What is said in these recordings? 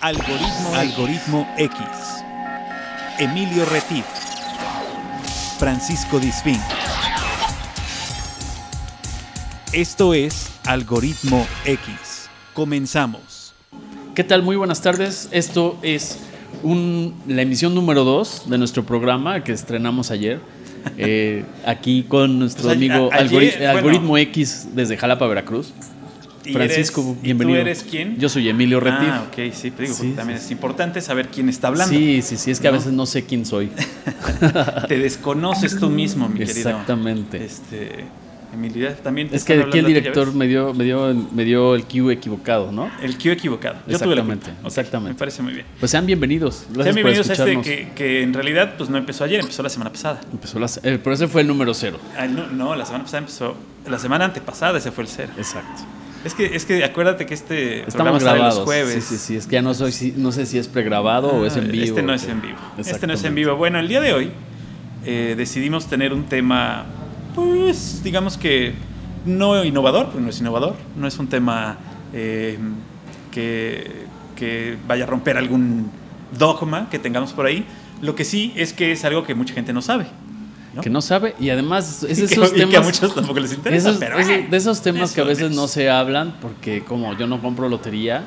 Algoritmo, Algoritmo X. Emilio Retif. Francisco Disfín. Esto es Algoritmo X. Comenzamos. ¿Qué tal? Muy buenas tardes. Esto es un- la emisión número 2 de nuestro programa que estrenamos ayer. Eh, aquí con nuestro Pues amigo a- ayer, Algori- bueno. Algoritmo X desde Jalapa, Veracruz. ¿Y Francisco, eres- bienvenido. ¿Y tú eres quién? Yo soy Emilio Retif. Ah, ok, sí, te digo, Sí, también sí, es importante saber quién está hablando. Sí, sí, sí, es que a veces no sé quién soy. Te desconoces tú mismo, mi querido. Exactamente. Este, Emilio, también te Es que aquí el hablando, ¿ya director me dio, me, dio, el- me dio el cue equivocado, ¿no? El Q equivocado. Yo tuve la Exactamente. Ok, exactamente. Me parece muy bien. Pues sean bienvenidos. Gracias Sean bienvenidos por a este que en realidad pues no empezó ayer, empezó la semana pasada. Empezó la- eh, pero ese fue el número cero. Ah, no, no, la semana pasada empezó. La semana antepasada ese fue el cero. Exacto. Es que, es que acuérdate que este programa Estamos sale grabados. los jueves. Sí, sí, sí. Es que ya no soy, no sé si es pregrabado o es en vivo. Este no es en vivo. Este no es en vivo. Bueno, el día de hoy eh, decidimos tener un tema, pues, digamos que no innovador, porque no es innovador. No es un tema eh, que, que vaya a romper algún dogma que tengamos por ahí. Lo que sí es que es algo que mucha gente no sabe. ¿No? Que no sabe. Y además es Y que- esos y que a temas. muchos tampoco les interesa. esos- pero, esos- eh, de esos temas que a veces es. no se hablan porque como yo no compro lotería,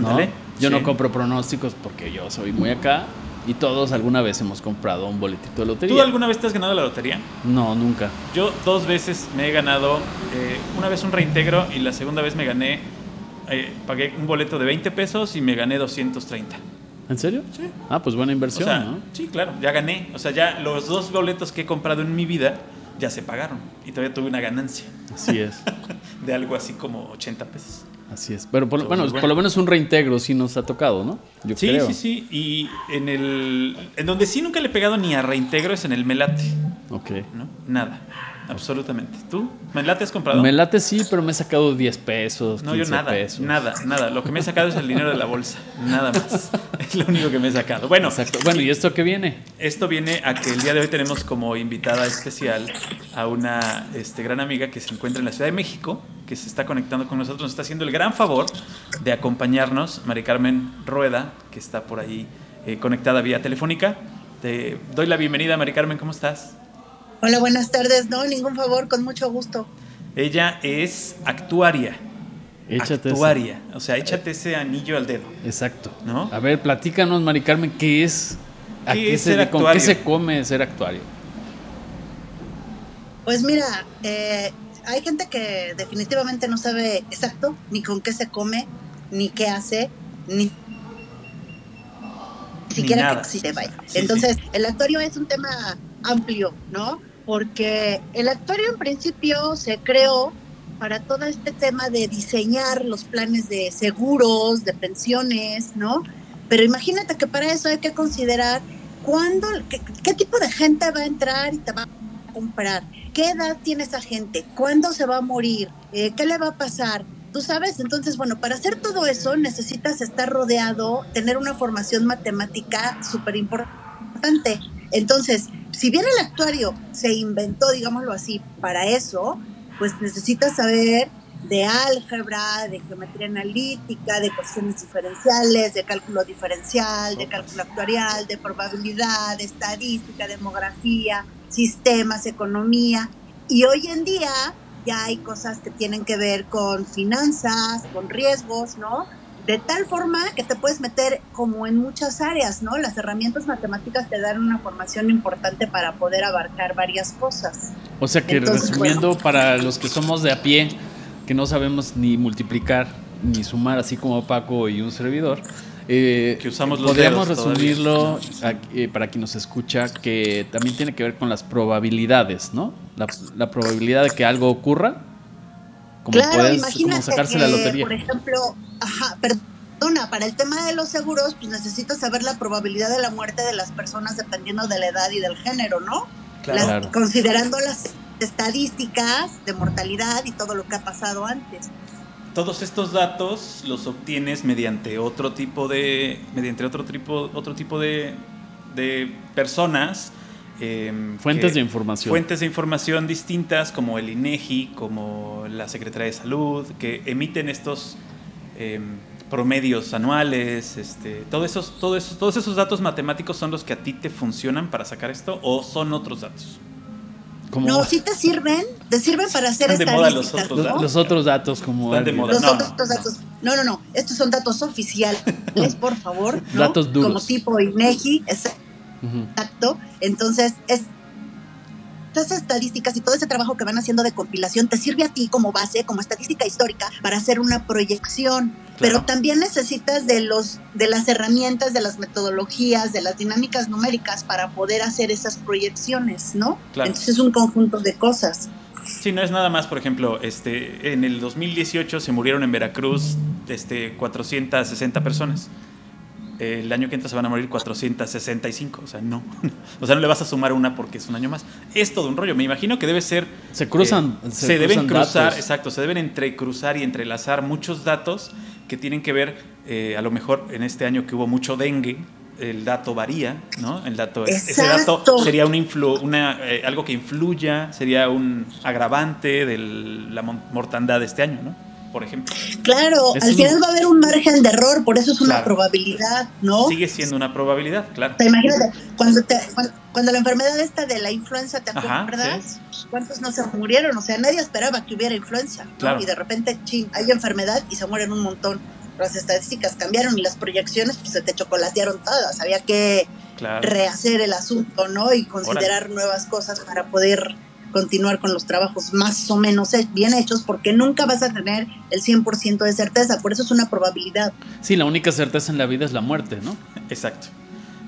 ¿no? Yo sí. no compro pronósticos porque yo soy muy acá y todos alguna vez hemos comprado un boletito de lotería. ¿Tú alguna vez te has ganado la lotería? No, nunca. Yo dos veces me he ganado, eh, una vez un reintegro y la segunda vez me gané, eh, pagué un boleto de 20 pesos y me gané 230. ¿En serio? Sí. Ah, pues buena O inversión, sea, ¿no? sí, claro, ya gané. O sea, ya los dos boletos que he comprado en mi vida ya se pagaron y todavía tuve una ganancia Así es. de algo así como 80 pesos. Así es. Pero por, bueno, bueno. por lo menos un reintegro sí nos ha tocado, ¿no? Yo Sí, creo. sí, sí. Y en el. En donde sí nunca le he pegado ni a reintegro es en el Melate, Ok. ¿no? Nada. Absolutamente. ¿Tú? ¿Melate has comprado? Me late sí, pero me he sacado 10 pesos, 15 No, yo nada, pesos. nada, nada. Lo que me he sacado es el dinero de la bolsa, nada más. Es lo único que me he sacado. Bueno, Exacto. Bueno, ¿y esto qué viene? esto viene a que el día de hoy tenemos como invitada especial a una este, gran amiga que se encuentra en la Ciudad de México, que se está conectando con nosotros, nos está haciendo el gran favor de acompañarnos, Mari Carmen Rueda, que está por ahí eh, conectada vía telefónica. Te doy la bienvenida, Mari Carmen, ¿cómo estás? Hola, buenas tardes. No, ningún favor, con mucho gusto. Ella es actuaria. Échate ese. actuaria. O sea, échate ese anillo al dedo. Exacto. ¿No? A ver, platícanos, Mari Carmen, ¿qué es? ¿A ¿Qué qué es se, ser ¿Con qué se come ser actuario? Pues mira, eh, hay gente que definitivamente no sabe exacto ni con qué se come, ni qué hace, ni siquiera nada. que existe, vaya. Sí, Entonces, el actuario es un tema amplio, ¿no? Porque el actuario en principio se creó para todo este tema de diseñar los planes de seguros, de pensiones, ¿no? Pero imagínate que para eso hay que considerar cuándo, qué, tipo de gente va a entrar y te va a comprar, qué edad tiene esa gente, cuándo se va a morir, Eh, qué le va a pasar. Tú sabes, entonces, bueno, para hacer todo eso necesitas estar rodeado, tener una formación matemática súper importante. Entonces, si bien el actuario se inventó, digámoslo así, para eso, pues necesitas saber de álgebra, de geometría analítica, de cuestiones diferenciales, de cálculo diferencial, de cálculo actuarial, de probabilidad, de estadística, demografía, sistemas, economía. Y hoy en día ya hay cosas que tienen que ver con finanzas, con riesgos, ¿no? De tal forma que te puedes meter como en muchas áreas, ¿no? Las herramientas matemáticas te dan una formación importante para poder abarcar varias cosas. O sea que Entonces, resumiendo, para los que somos de a pie, que no sabemos ni multiplicar ni sumar, así como Paco y un servidor, eh, Que usamos los podríamos resumirlo a- eh, para quien nos escucha que también tiene que ver con las probabilidades, ¿no? La, la probabilidad de que algo ocurra, como, claro, puedes, imagínate como sacarse que, la lotería. por ejemplo, ajá, perdona, para el tema de los seguros, pues necesitas saber la probabilidad de la muerte de las personas dependiendo de la edad y del género, ¿no? Las- Claro. considerando las estadísticas de mortalidad y todo lo que ha pasado antes. Todos estos datos los obtienes mediante otro tipo de, mediante otro tipo, otro tipo de, de personas. Eh, Fuentes que- de información. Fuentes de información distintas como el INEGI, como la Secretaría de Salud, que emiten estos eh, promedios anuales, este, todo esos, todo esos, todos esos datos matemáticos son los que a ti te funcionan para sacar esto o son otros datos. No, sí te sirven, te sirven para hacer Están de moda los otros datos. Los otros datos como Están de moda. Los No, otros no, datos. No, no, no. Estos son datos oficiales, por favor. ¿no? Datos duros. Como tipo INEGI, Ujú. exacto. Entonces, es, estas estadísticas y todo ese trabajo que van haciendo de compilación te sirve a ti como base, como estadística histórica, para hacer una proyección. Pero también necesitas de los de las herramientas, de las metodologías, de las dinámicas numéricas para poder hacer esas proyecciones, ¿no? Claro. Entonces es un conjunto de cosas. Sí, no es nada más, por ejemplo, este, en el 2018 se murieron en Veracruz este, 460 personas. El año que entra se van a morir 465, o sea, no. O sea, no le vas a sumar una porque es un año más. Es todo un rollo. Me imagino que debe ser. Se cruzan- eh, se se, deben cruzan cruzar, datos. exacto, se deben entrecruzar y entrelazar muchos datos que tienen que ver, eh, a lo mejor en este año que hubo mucho dengue, el dato varía, ¿no? El dato es- ese dato Exacto. sería un influ- una, eh, algo que influya, sería un agravante de la mortandad de este año, ¿no? Por ejemplo. Claro, al final va a haber un margen de error, por eso es una Claro. probabilidad, ¿no? Sigue siendo una probabilidad, claro. Sea, imagínate, cuando, te- cuando, cuando la enfermedad esta de la influenza, ¿te acuerdas? Pues, ¿Cuántos no se murieron? O sea, nadie esperaba que hubiera influenza, ¿no? Claro. Y de repente, chin, hay enfermedad y se mueren un montón. Las estadísticas cambiaron y las proyecciones pues se te chocolatearon todas. Había que Claro. rehacer el asunto, ¿no? Y considerar nuevas cosas para poder continuar con los trabajos más o menos bien hechos, porque nunca vas a tener el 100% de certeza, por eso es una probabilidad. Sí, la única certeza en la vida es la muerte, ¿no? Exacto.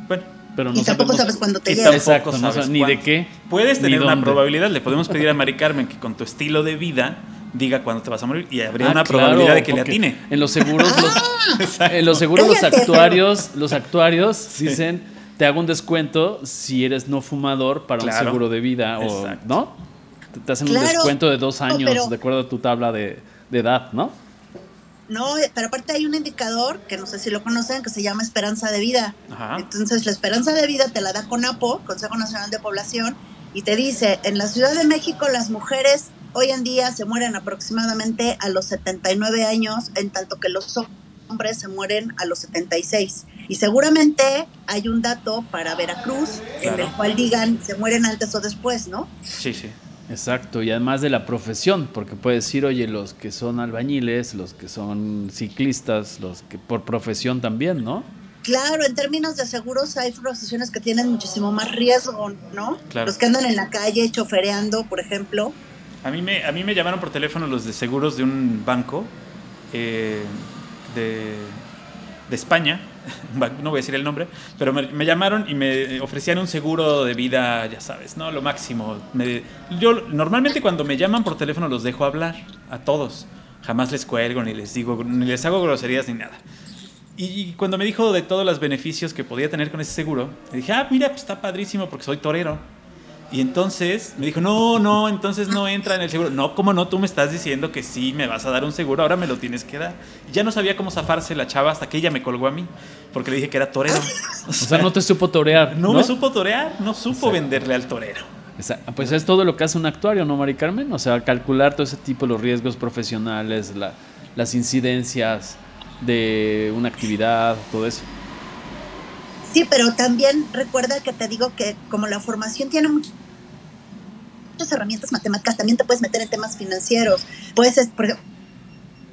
Bueno, Pero no y tampoco sabemos- sabes cuándo te llega. Exacto, no sabes ni de qué. puedes tener una probabilidad. Le podemos pedir a Mari Carmen que con tu estilo de vida diga cuándo te vas a morir y habría Ah, una claro, probabilidad de que le atine. En los seguros, los, Exacto. en los seguros los actuarios, los actuarios dicen te hago un descuento si eres no fumador para un Claro. seguro de vida o Exacto. no. Te- Te hacen un descuento de dos años pero- de acuerdo a tu tabla de, de edad, ¿no? No, pero aparte hay un indicador que no sé si lo conocen que se llama esperanza de vida. Ajá. Entonces la esperanza de vida te la da CONAPO, Consejo Nacional de Población, y te dice, en la Ciudad de México las mujeres hoy en día se mueren aproximadamente a los 79 años, en tanto que los hombres se mueren a los 76. Y seguramente hay un dato para Veracruz en el cual digan se mueren antes o después, ¿no? Sí, sí. Exacto, y además de la profesión, porque puedes decir, oye, los que son albañiles, los que son ciclistas, los que por profesión también, ¿no? Claro, en términos de seguros hay profesiones que tienen muchísimo más riesgo, ¿no? Claro. Los que andan en la calle chofereando, por ejemplo. A mí me, a mí me llamaron por teléfono los de seguros de un banco eh, de, de España, no voy a decir el nombre, pero me, llamaron y me ofrecían un seguro de vida, ya sabes, ¿no? Lo máximo. Yo normalmente cuando me llaman por teléfono los dejo hablar a todos. Jamás les cuelgo, ni les digo, ni les hago groserías ni nada. Y, cuando me dijo de todos los beneficios que podía tener con ese seguro, dije, ah, mira, pues está padrísimo porque soy torero. Y entonces me dijo, no, no, entonces no entra en el seguro. No, ¿cómo no? Tú me estás diciendo que sí, me vas a dar un seguro, ahora me lo tienes que dar. Y ya no sabía cómo zafarse la chava hasta que ella me colgó a mí, porque le dije que era torero. O sea, no te supo torear. no, No, me supo torear, no supo venderle al torero. Pues es todo lo que hace un actuario, ¿no, Mari Carmen? O sea, calcular todo ese tipo, los riesgos profesionales, la- las incidencias de una actividad, todo eso. Sí, pero también recuerda que te digo que como la formación tiene much- muchas herramientas matemáticas, también te puedes meter en temas financieros. Puedes, es- por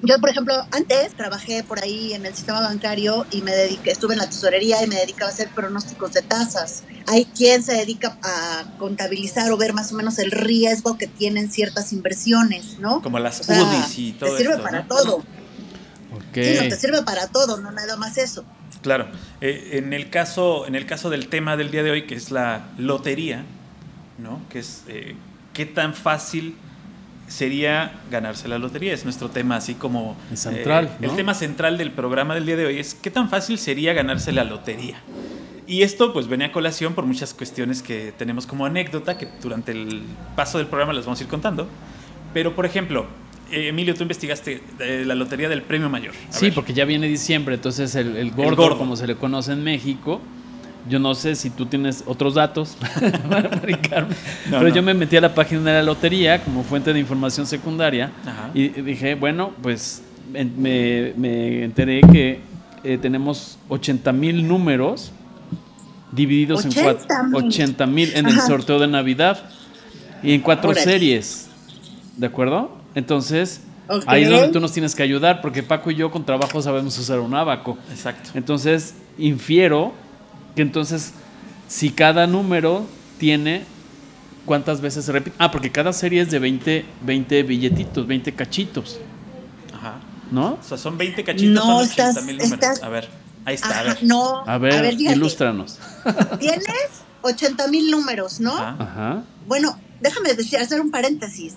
yo, por ejemplo, antes trabajé por ahí en el sistema bancario y me dediqué, estuve en la tesorería y me dedicaba a hacer pronósticos de tasas. Hay quien se dedica a contabilizar o ver más o menos el riesgo que tienen ciertas inversiones, ¿no? Como las O sea, UDIs y todo Te sirve esto, para ¿no? todo. Ok. Sí, no, te sirve para todo, no nada más eso. Claro. Eh, en, el caso, en el caso del tema del día de hoy, que es la lotería, ¿no? Que es eh, qué tan fácil sería ganarse la lotería. Es nuestro tema así como... El central, eh, ¿no? El tema central del programa del día de hoy es qué tan fácil sería ganarse la lotería. Y esto pues venía a colación por muchas cuestiones que tenemos como anécdota que durante el paso del programa les vamos a ir contando. Pero por ejemplo, eh, Emilio, tú investigaste eh, la lotería del premio mayor. A Sí, ver. porque ya viene diciembre, entonces el, el gordo, gordo. como se le conoce en México, yo no sé si tú tienes otros datos para No, pero no. yo me metí a la página de la lotería como fuente de información secundaria Ajá. y dije, bueno, pues me, me enteré que eh, tenemos 80 mil números divididos en cuatro, 80 mil en el sorteo de Navidad y en cuatro series. ¿De acuerdo? Entonces, ahí es donde tú nos tienes que ayudar, porque Paco y yo con trabajo sabemos usar un abaco. Exacto. Entonces, infiero que entonces, si cada número tiene cuántas veces se repite. Ah, porque cada serie es de 20, 20 billetitos, 20 cachitos. Ajá. ¿No? O sea, son 20 cachitos, no, son 80 mil números. A ver, ahí está, a ver. No, a ver, a ver ilústranos. Tienes 80 mil números, ¿no? Ajá. Bueno, déjame decir, hacer un paréntesis.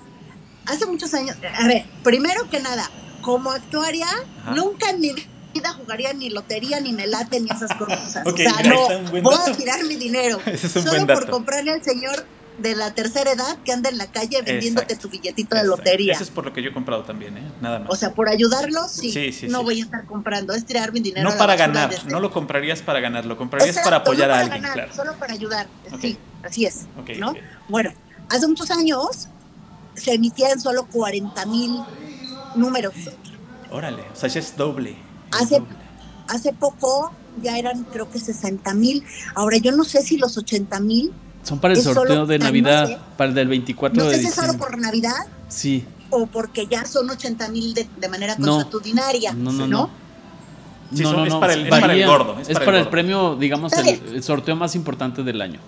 Hace muchos años, a ver, primero que nada, como actuaria, nunca en mi vida jugaría ni lotería, ni melate, ni esas cosas. o sea, no, voy a tirar mi dinero. solo por comprarle al señor de la tercera edad que anda en la calle vendiéndote tu billetito de lotería. Eso es por lo que yo he comprado también, ¿eh? Nada más. O sea, por ayudarlos, sí. no voy a estar comprando, es tirar mi dinero. No para ganar, no lo comprarías para ganar, lo comprarías para apoyar a alguien, claro. Solo para ayudar, sí, así es. ¿no? Bueno, hace muchos años se emitían solo 40 mil números. Órale, o sea, ya es doble. Hace, hace poco ya eran creo que 60 mil. Ahora yo no sé si los 80 mil son para el sorteo de Navidad, para el del 24 de diciembre. ¿No es solo por Navidad? Sí. ¿O porque ya son 80 mil de, manera consuetudinaria? No, no, no. Sí, no, no, es, para el, es, para el, gordo. Es, para, el, premio, digamos, el, sorteo más importante del año.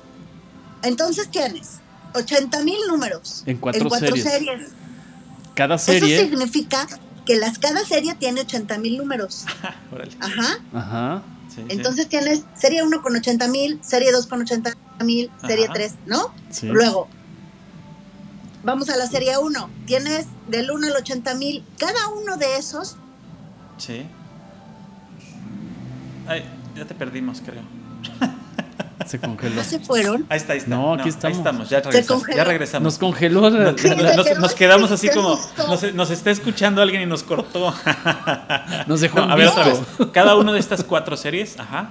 Entonces tienes 80 mil números. En cuatro, series. Cada serie. Eso significa que las, cada serie tiene 80 mil números. Ajá. Ajá. Entonces tienes serie 1 con 80 mil, serie 2 con 80 mil, serie 3, ¿no? Luego, vamos a la serie 1. Tienes del 1 al 80 mil. Cada uno de esos. Sí. Ay, ya te perdimos, creo. Se congeló. se fueron? Ahí está, ahí está. No, aquí estamos. Ahí estamos, ya regresamos. Ya regresamos. Nos congeló. Nos, quedamos así como. Nos, está escuchando alguien y nos cortó. Nos dejó. a ver otra vez. Cada una de estas cuatro series, ajá.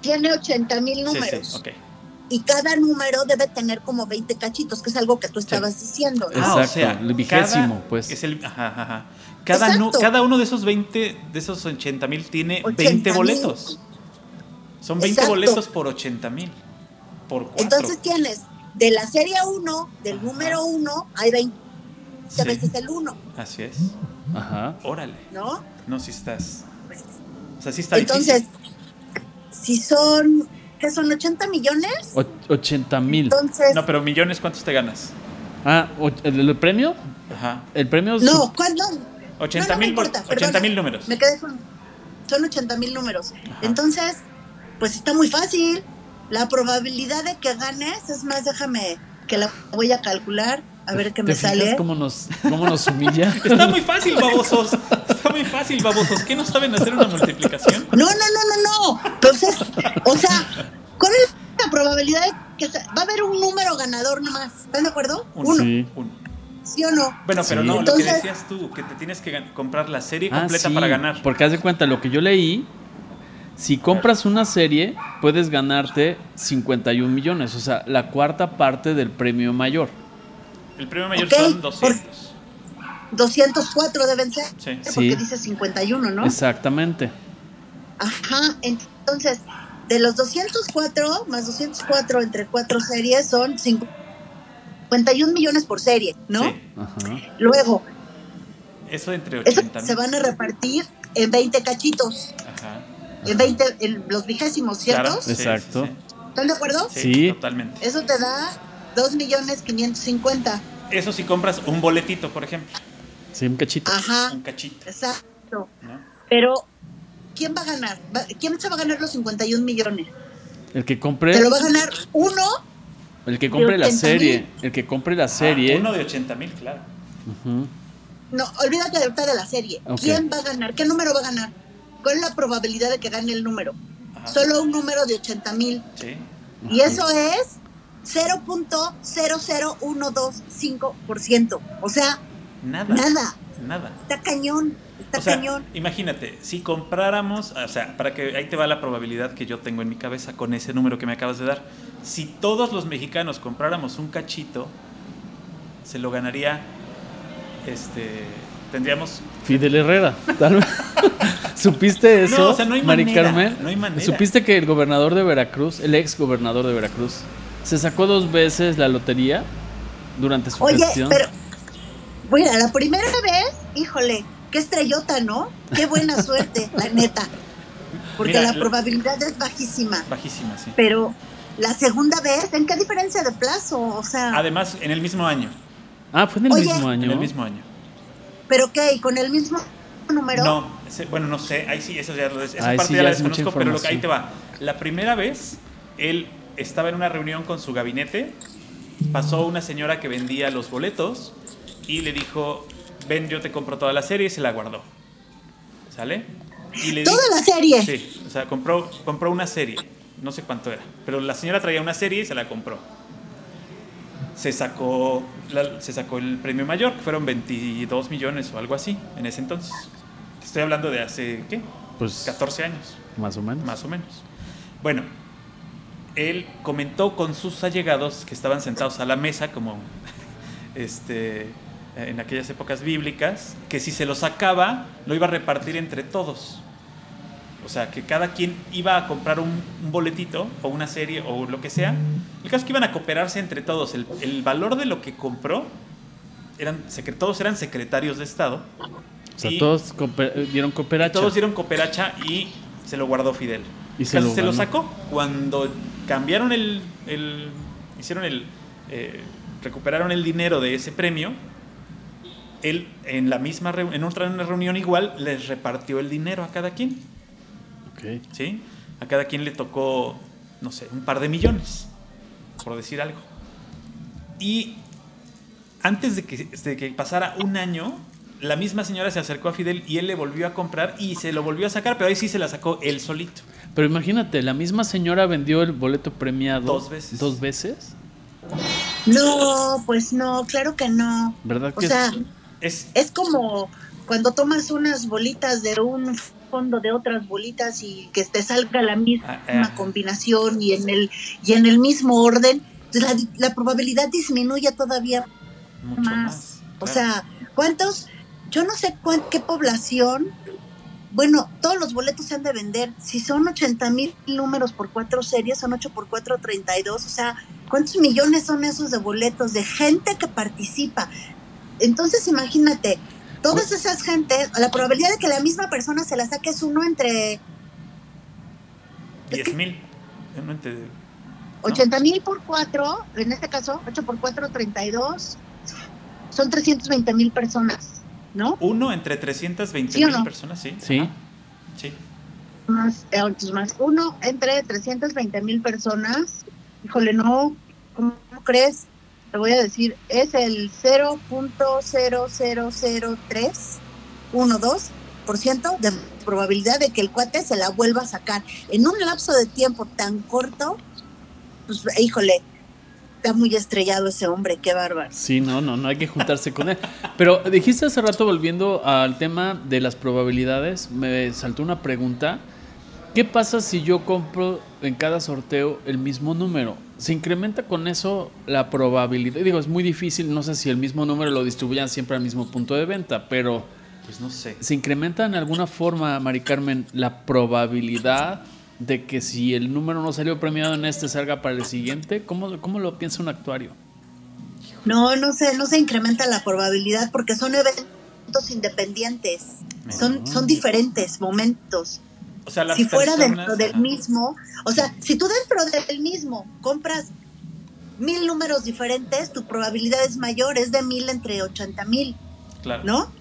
Tiene 80 mil números. Sí, sí, okay. Y cada número debe tener como 20 cachitos, que es algo que tú estabas diciendo. ¿no? Exacto, o sea, el vigésimo, pues. Es el, ajá, ajá. Cada, cada uno de esos 20, de esos 80 mil tiene 20 boletos. Son 20 boletos por 80 mil. Por Entonces tienes de la serie 1, del número 1, hay 20 veces el 1. Así es. Ajá. Órale. ¿No? No, si estás. O sea, sí está Entonces, si son. ¿Qué son 80 millones? 80 mil. No, pero millones, ¿cuántos te ganas? Ah, ¿el, premio? Ajá. El premio. No, ¿cuándo? 80 mil no números. Me quedé con. Son 80 mil números. Entonces pues está muy fácil. La probabilidad de que ganes, es más, déjame que la voy a calcular, a ver qué me sale. Cómo nos, cómo nos humilla? está muy fácil, babosos. Está muy fácil, babosos. ¿Qué no saben hacer una multiplicación? No, no, no, no, no. Entonces, o sea, ¿cuál es la probabilidad de que va a haber un número ganador nomás? ¿Están de acuerdo? Uno. Sí. ¿Sí o no? Bueno, pero no, lo que decías tú, que te tienes que comprar la serie ah, completa para ganar. Porque haz de cuenta, lo que yo leí si compras una serie, puedes ganarte 51 millones, o sea, la cuarta parte del premio mayor. El premio mayor son 200. 204 deben ser. Sí. Porque dice 51, ¿no? Exactamente. Ajá, entonces, de los 204 más 204 entre cuatro series son 51 millones por serie, ¿no? Sí. Ajá. Luego, eso entre 80 se van a repartir en 20 cachitos. Ajá en 20, en los vigésimos, ¿cierto? Exacto. ¿Están de acuerdo? Sí, totalmente. Eso te da 2 millones 550. Eso si compras un boletito, por ejemplo. Sí, un cachito. Ajá. Un cachito. Exacto. Pero, ¿quién va a ganar? ¿Quién se va a ganar los 51 millones? El que compre. Te lo va a ganar uno. El que compre la serie. El que compre la serie. uno de 80 mil, claro. No, olvídate de de la serie. ¿Quién va a ganar? ¿Qué número va a ganar? ¿Cuál es la probabilidad de que gane el número? Solo un número de 80 mil. Sí. Y eso es 0.00125%. O sea, nada. Nada. Nada. Está cañón. Está cañón. Imagínate, si compráramos, o sea, para que ahí te va la probabilidad que yo tengo en mi cabeza con ese número que me acabas de dar. Si todos los mexicanos compráramos un cachito, se lo ganaría este tendríamos... Fidel Herrera, tal vez. ¿Supiste eso, no, o sea, no hay Mari manera, Carmen? No hay manera. ¿Supiste que el gobernador de Veracruz, el ex gobernador de Veracruz, se sacó dos veces la lotería durante su Oye, gestión? pero, bueno, la primera vez, híjole, qué estrellota, ¿no? Qué buena suerte, la neta. Porque Mira, la lo- probabilidad es bajísima. Bajísima, sí. Pero la segunda vez, ¿en qué diferencia de plazo? O sea, Además, en el mismo año. Ah, fue en el Oye, mismo año. En el mismo año. ¿Pero qué? ¿Y con el mismo número? No, ese- bueno, no sé, ahí sí, eso ya lo esa Ahí parte sí ya ya la desconozco, pero lo que ahí te va. La primera vez, él estaba en una reunión con su gabinete, pasó una señora que vendía los boletos y le dijo, ven, yo te compro toda la serie y se la guardó. ¿Sale? Y le Toda di- la serie. Sí, o sea, compró, compró una serie, no sé cuánto era, pero la señora traía una serie y se la compró. Se sacó, la- se sacó el premio mayor, que fueron 22 millones o algo así en ese entonces. Estoy hablando de hace, ¿qué? Pues 14 años, más o menos. más o menos. Bueno, él comentó con sus allegados que estaban sentados a la mesa, como este, en aquellas épocas bíblicas, que si se lo sacaba, lo iba a repartir entre todos. O sea, que cada quien iba a comprar un, un boletito o una serie o lo que sea. El caso es que iban a cooperarse entre todos. El, el valor de lo que compró, eran, todos eran secretarios de Estado. O sea, y- todos cooper- dieron cooperacha. todos dieron cooperacha y se lo guardó Fidel. Y se lo se sacó. Cuando cambiaron el. el- hicieron el. eh, recuperaron el dinero de ese premio. Él, en la misma en otra reunión igual, les repartió el dinero a cada quien. ¿Sí? A cada quien le tocó, no sé, un par de millones, por decir algo. Y antes de que, de que pasara un año, la misma señora se acercó a Fidel y él le volvió a comprar y se lo volvió a sacar, pero ahí sí se la sacó él solito. Pero imagínate, la misma señora vendió el boleto premiado Dos veces. Dos veces. No, pues no, claro que no. ¿Verdad O que sea, Es, es como cuando tomas unas bolitas de un fondo de otras bolitas y que te salga la misma Ah, ah. combinación y en el y en el mismo orden, pues la, la probabilidad disminuye todavía mucho más. más. O sea, ¿cuántos? Yo no sé cuán- qué población. Bueno, todos los boletos se han de vender. Si son 80 mil números por cuatro series, son 8 por 4, 32. O sea, ¿cuántos millones son esos de boletos de gente que participa? Entonces, imagínate, todas esas gentes, la probabilidad de que la misma persona se la saque es uno entre 10 mil. Yo no ente- 80 mil por 4, en este caso, 8 por 4, 32. Son 320 mil personas, ¿no? Uno entre 320 ¿Sí mil no? personas, sí. Sí. Ajá. Sí. más, eh, más uno entre 320 mil personas. Híjole, no, ¿cómo crees? Te voy a decir, es el 0.0000312% de probabilidad de que el cuate se la vuelva a sacar. En un lapso de tiempo tan corto, pues híjole, está muy estrellado ese hombre, qué bárbaro. Sí, no, no, no hay que juntarse con él. Pero dijiste hace rato, volviendo al tema de las probabilidades, me saltó una pregunta. ¿Qué pasa si yo compro en cada sorteo el mismo número? ¿Se incrementa con eso la probabilidad? Digo, es muy difícil, no sé si el mismo número lo distribuyan siempre al mismo punto de venta, pero Pues no sé. ¿se incrementa en alguna forma, Mari Carmen, la probabilidad de que si el número no salió premiado en este salga para el siguiente? ¿Cómo, cómo lo piensa un actuario? No, no se, no se incrementa la probabilidad porque son eventos independientes. Son, son diferentes momentos. O sea, las si fuera personas- dentro del ajá. mismo, o sea, si tú dentro del mismo compras mil números diferentes, tu probabilidad es mayor, es de mil entre ochenta mil, Claro. ¿no?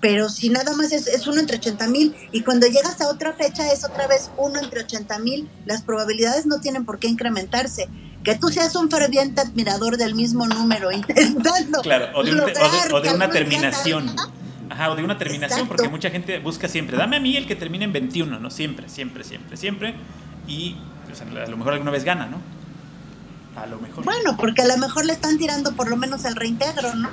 Pero si nada más es, es uno entre ochenta mil y cuando llegas a otra fecha es otra vez uno entre ochenta mil, las probabilidades no tienen por qué incrementarse. Que tú seas un ferviente admirador del mismo número intentando Claro, o de, un te- o de- lograr o de que una terminación. Ajá, o de una terminación, Exacto. porque mucha gente busca siempre, dame a mí el que termine en 21, ¿no? Siempre, siempre, siempre, siempre. Y pues, a lo mejor alguna vez gana, ¿no? A lo mejor. Bueno, porque a lo mejor le están tirando por lo menos al reintegro, ¿no?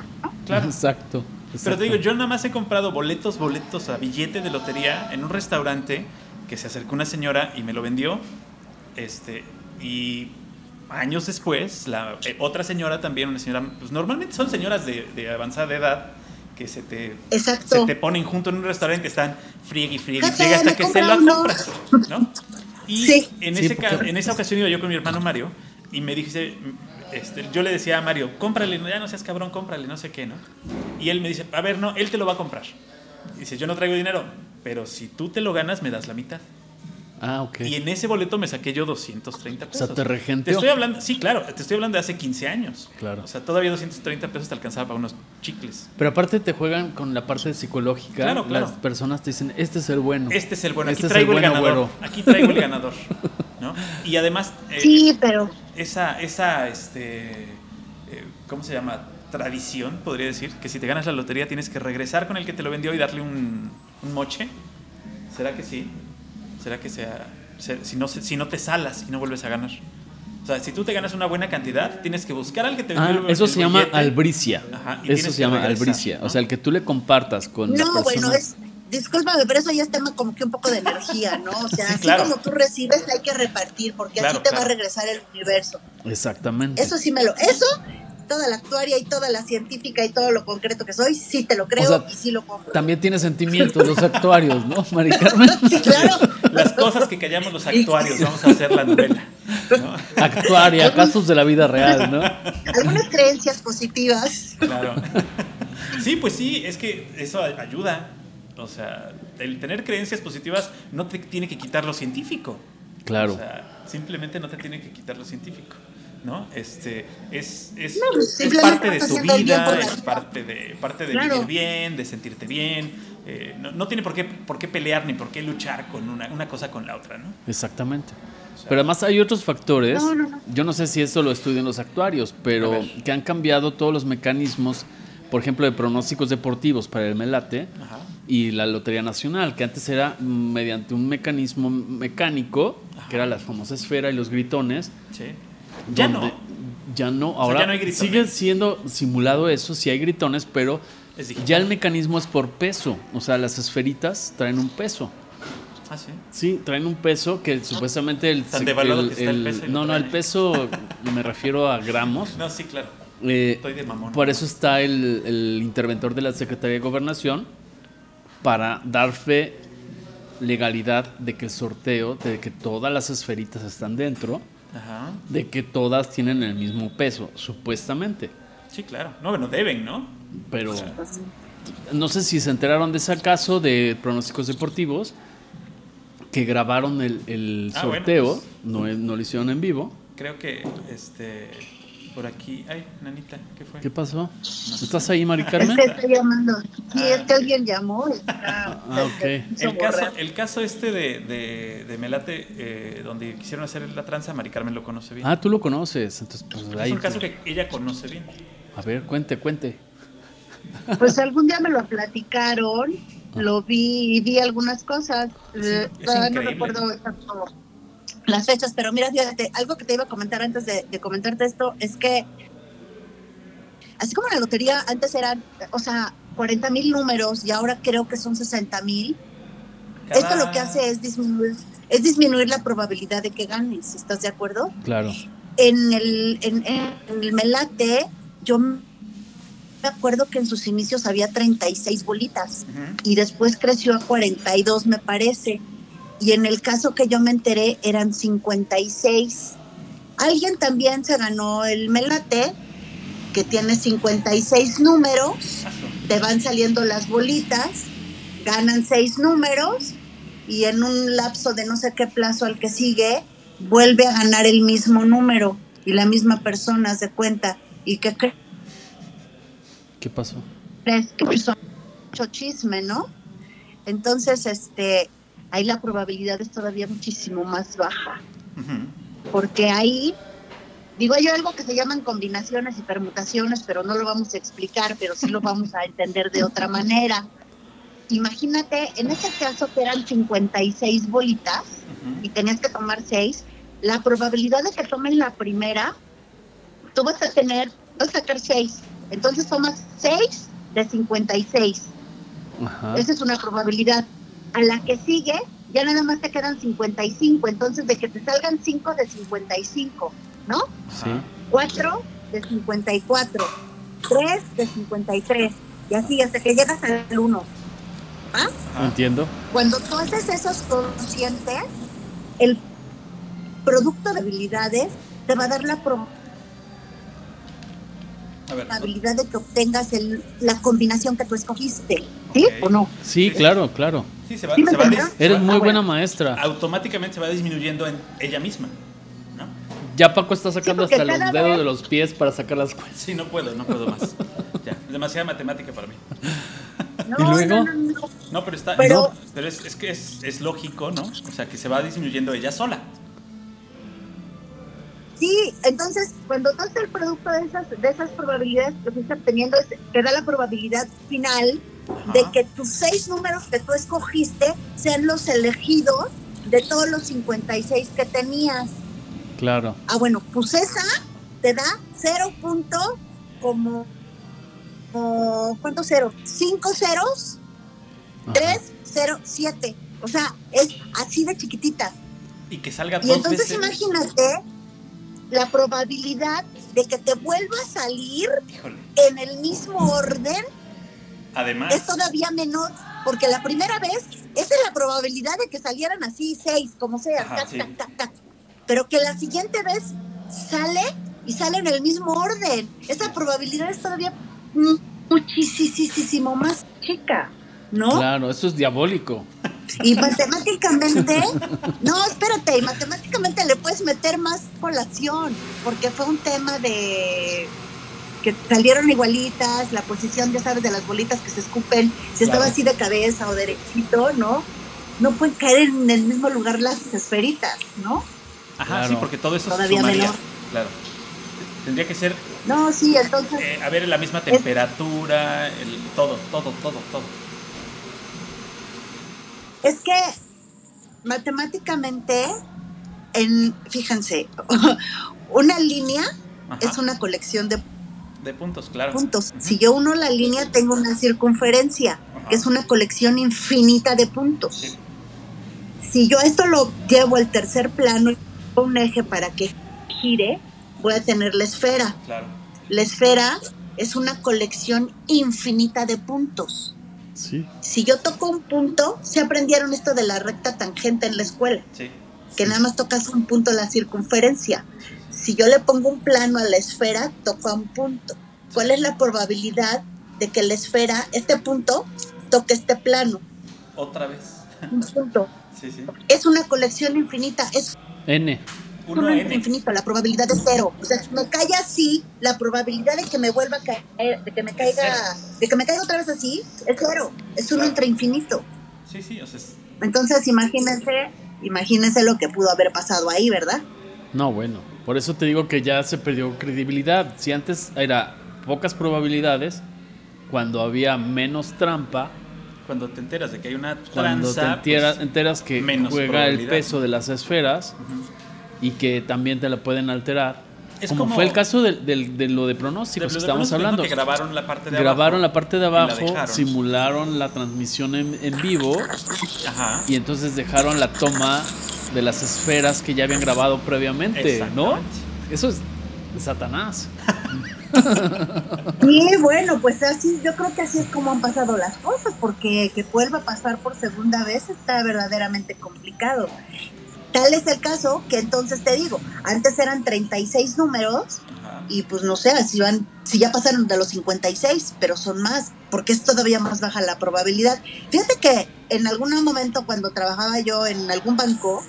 claro. Exacto. Pero exacto. te digo, yo nada más he comprado boletos, boletos a billete de lotería en un restaurante que se acercó una señora y me lo vendió. Este, y años después, la eh, otra señora también, una señora, pues normalmente son señoras de, de avanzada edad, que se te, Exacto. se te ponen junto en un restaurante, están friegue y friegue y friegue hasta que se lo compras, ¿no? Y sí. en, ese en esa ocasión iba yo con mi hermano Mario y me dice, este, yo le decía a Mario, cómprale, ya no seas cabrón, cómprale, no sé qué, ¿no? Y él me dice, a ver, no, él te lo va a comprar. dice, yo no traigo dinero, pero si tú te lo ganas, me das la mitad. Ah, ok. Y en ese boleto me saqué yo 230 pesos. O sea, te regenteó. Te estoy hablando, sí, claro, te estoy hablando de hace 15 años. Claro. O sea, todavía 230 pesos te alcanzaba para unos chicles. Pero aparte te juegan con la parte psicológica. Claro, claro. Las personas te dicen, este es el bueno. Este es el bueno, Este aquí es el traigo el, bueno, ganador. güero. Aquí traigo el ganador. ¿no? Y además. eh, Sí, pero esa, esa, este, eh, ¿cómo se llama? Tradición, podría decir, que si te ganas la lotería tienes que regresar con el que te lo vendió y darle un, un moche. ¿Será que sí? ¿Será que sea, se- si no, se- si no te salas y no vuelves a ganar? O sea, si tú te ganas una buena cantidad, tienes que buscar al que te Ah, eso se llama albricia. Ajá, eso se llama regresar, albricia. ¿no? O sea, el que tú le compartas con la no, persona. bueno, es, discúlpame, pero eso ya es tema como que un poco de energía, ¿no? O sea, Sí, así claro. como tú recibes, hay que repartir, porque Claro, así te va a regresar el universo. Exactamente. Eso sí me lo, eso, toda la actuaria y toda la científica y todo lo concreto que soy, sí te lo creo O sea, y sí lo compro. También tiene sentimientos los actuarios, ¿no, Mari Carmen? Sí, claro. Las cosas que callamos los actuarios, vamos a hacer la novela. ¿no? Actuaria, casos de la vida real, ¿no? Algunas creencias positivas. Claro. Sí, pues sí, es que eso ayuda. O sea, el tener creencias positivas no te tiene que quitar lo científico. Claro. O sea, simplemente no te tiene que quitar lo científico. ¿No? Este, es, es, No, pues, es parte de tu vida, es parte de, parte de Claro. vivir bien, de sentirte bien. eh, no, no tiene por qué, por qué pelear ni por qué luchar con una, una cosa con la otra, ¿no? Exactamente. O sea, Pero además hay otros factores. No, no, no. Yo no sé si esto lo estudian los actuarios, pero que han cambiado todos los mecanismos, por ejemplo, de pronósticos deportivos para el Melate Ajá. y la Lotería Nacional, que antes era mediante un mecanismo mecánico, que era la famosa esfera y los gritones. Sí. Ya no. Ya no, sea, ahora ya no hay gritones. sigue siendo simulado eso, sí hay gritones, pero ya el mecanismo es por peso, o sea, las esferitas traen un peso. Ah, sí. Sí, traen un peso que supuestamente el, Tan devaluado que está el peso no, no, el peso me refiero a gramos. No, sí, claro. Eh, Estoy de mamón. por eso está el, el interventor de la Secretaría de Gobernación para dar fe, legalidad de que el sorteo, de que todas las esferitas están dentro, Ajá. de que todas tienen el mismo peso, supuestamente. Sí, claro. No, bueno, deben, ¿no? Pero no sé si se enteraron de ese caso de pronósticos deportivos que grabaron el, el Ah, bueno, sorteo, pues. no, no lo hicieron en vivo. Creo que este por aquí. Ay, nanita, ¿qué fue? ¿Qué pasó? ¿Estás ahí, Mari Es Carmen? que estoy llamando. Sí, Ah. es que alguien llamó. está- Ah, ok. El caso, el caso este de, de, de Melate, eh, donde quisieron hacer la tranza, Mari Carmen lo conoce bien. Ah, tú lo conoces. Entonces, pues es ahí. un caso que ella conoce bien. A ver, cuente, cuente. Pues algún día me lo platicaron, lo vi y vi algunas cosas. Es eh, es no increíble. recuerdo exacto las fechas, pero mira, fíjate, algo que te iba a comentar antes de, de comentarte esto es que, así como la lotería antes eran, o sea, 40 mil números y ahora creo que son 60 mil, esto lo que hace es disminuir, es disminuir la probabilidad de que ganes, ¿estás de acuerdo? Claro. en el, en, en el Melate, yo me acuerdo que en sus inicios había 36 bolitas Ujú. y después creció a 42, me parece. Y en el caso que yo me enteré eran 56. Alguien también se ganó el Melate, que tiene 56 números, te van saliendo las bolitas, ganan seis números y en un lapso de no sé qué plazo al que sigue, vuelve a ganar el mismo número y la misma persona se cuenta. ¿Y qué cre- ¿Qué pasó? crees? Que mucho chisme, ¿no? Entonces, este, ahí la probabilidad es todavía muchísimo más baja, porque ahí, digo, hay algo que se llaman combinaciones y permutaciones, pero no lo vamos a explicar, pero sí lo vamos a entender de otra manera. Imagínate, en ese caso que eran 56 bolitas, Ujú. y tenías que tomar seis, la probabilidad de que tomen la primera, tú vas a tener, vas a sacar seis. Entonces tomas seis de 56. Ajá. Esa es una probabilidad. A la que sigue, ya nada más te quedan 55. Entonces, de que te salgan cinco de 55, ¿no? Sí. Cuatro de 54. Tres de 53. y así hasta que llegas al 1. ¿Ah? Entiendo. Cuando tú haces esos conscientes, el producto de habilidades te va a dar la probabilidad de que obtengas la combinación que tú escogiste. ¿Sí o no? Sí, claro, claro. Sí, se va, se va Eres muy buena maestra. Automáticamente se va disminuyendo en ella misma. ¿no? Ya Paco está sacando hasta los dedos de los pies para sacar las cuentas. Sí, no puedo, no puedo más. ya, demasiada matemática para mí. No, ¿Y luego? No, no, no, pero está. Pero, pero es, es, que es, es lógico, ¿no? O sea, que se va disminuyendo ella sola. Sí, entonces cuando tú haces el producto de esas, de esas probabilidades que estás obteniendo, te da la probabilidad final de que tus seis números que tú escogiste sean los elegidos de todos los 56 que tenías. Claro. Ah, bueno, pues esa te da cero punto como, ¿cuántos ceros? Cinco ceros, tres, cero, siete. O sea, es así de chiquitita. Y que salga Y entonces imagínate la probabilidad de que te vuelva a salir en el mismo orden Además, es todavía menor, porque la primera vez, esa es la probabilidad de que salieran así seis, como sea, pero que la siguiente vez sale y sale en el mismo orden. Esa probabilidad es todavía muchísimo más chica, ¿no? Claro, eso es diabólico. Y matemáticamente, no, espérate, y matemáticamente le puedes meter más población, porque fue un tema de que salieron igualitas, la posición, ya sabes, de las bolitas que se escupen, si estaba así de cabeza o derechito, ¿no? No pueden caer en el mismo lugar las esferitas, ¿no? Ajá, sí, porque todo eso Todavía sumaría. menor. Claro. Tendría que ser. No, sí, entonces. Eh, a ver, la misma temperatura, el, todo, todo, todo, todo. Es que matemáticamente, en, fíjense, una línea es una colección de, de puntos, claro. Puntos. Si yo uno la línea, tengo una circunferencia, que es una colección infinita de puntos. Si yo esto lo llevo al tercer plano, un eje para que gire, voy a tener la esfera. Claro. La esfera es una colección infinita de puntos. Si yo toco un punto, se aprendieron esto de la recta tangente en la escuela. Que nada más tocas un punto la circunferencia. Si yo le pongo un plano a la esfera, toco a un punto. ¿Cuál es la probabilidad de que la esfera, este punto, toque este plano? Otra vez. Un punto. Es una colección infinita. Es N uno infinito, la probabilidad es cero. O sea, si me cae así, la probabilidad de que me vuelva a caer, de que me caiga, de que me caiga otra vez así, es cero. Es uno entre infinito. Sí, sí, o sea, Entonces, imagínense, imagínense lo que pudo haber pasado ahí, ¿verdad? No, bueno, por eso te digo que ya se perdió credibilidad. Si antes era pocas probabilidades, cuando había menos trampa, cuando te enteras de que hay una tranza, cuando te enteras, pues, enteras que juega el peso de las esferas, y que también te la pueden alterar. Como, fue el caso de, lo de pronósticos que estábamos hablando. Que grabaron la parte de grabaron abajo. la parte de abajo, simularon la transmisión en, vivo y entonces dejaron la toma de las esferas que ya habían grabado previamente, ¿no? Eso es de Satanás. Sí, bueno, pues así, yo creo que así es como han pasado las cosas, porque que vuelva a pasar por segunda vez está verdaderamente complicado. Tal es el caso que entonces te digo, antes eran 36 números y pues no sé, si van, si ya pasaron de los 56, pero son más, porque es todavía más baja la probabilidad. Fíjate que en algún momento cuando trabajaba yo en algún banco,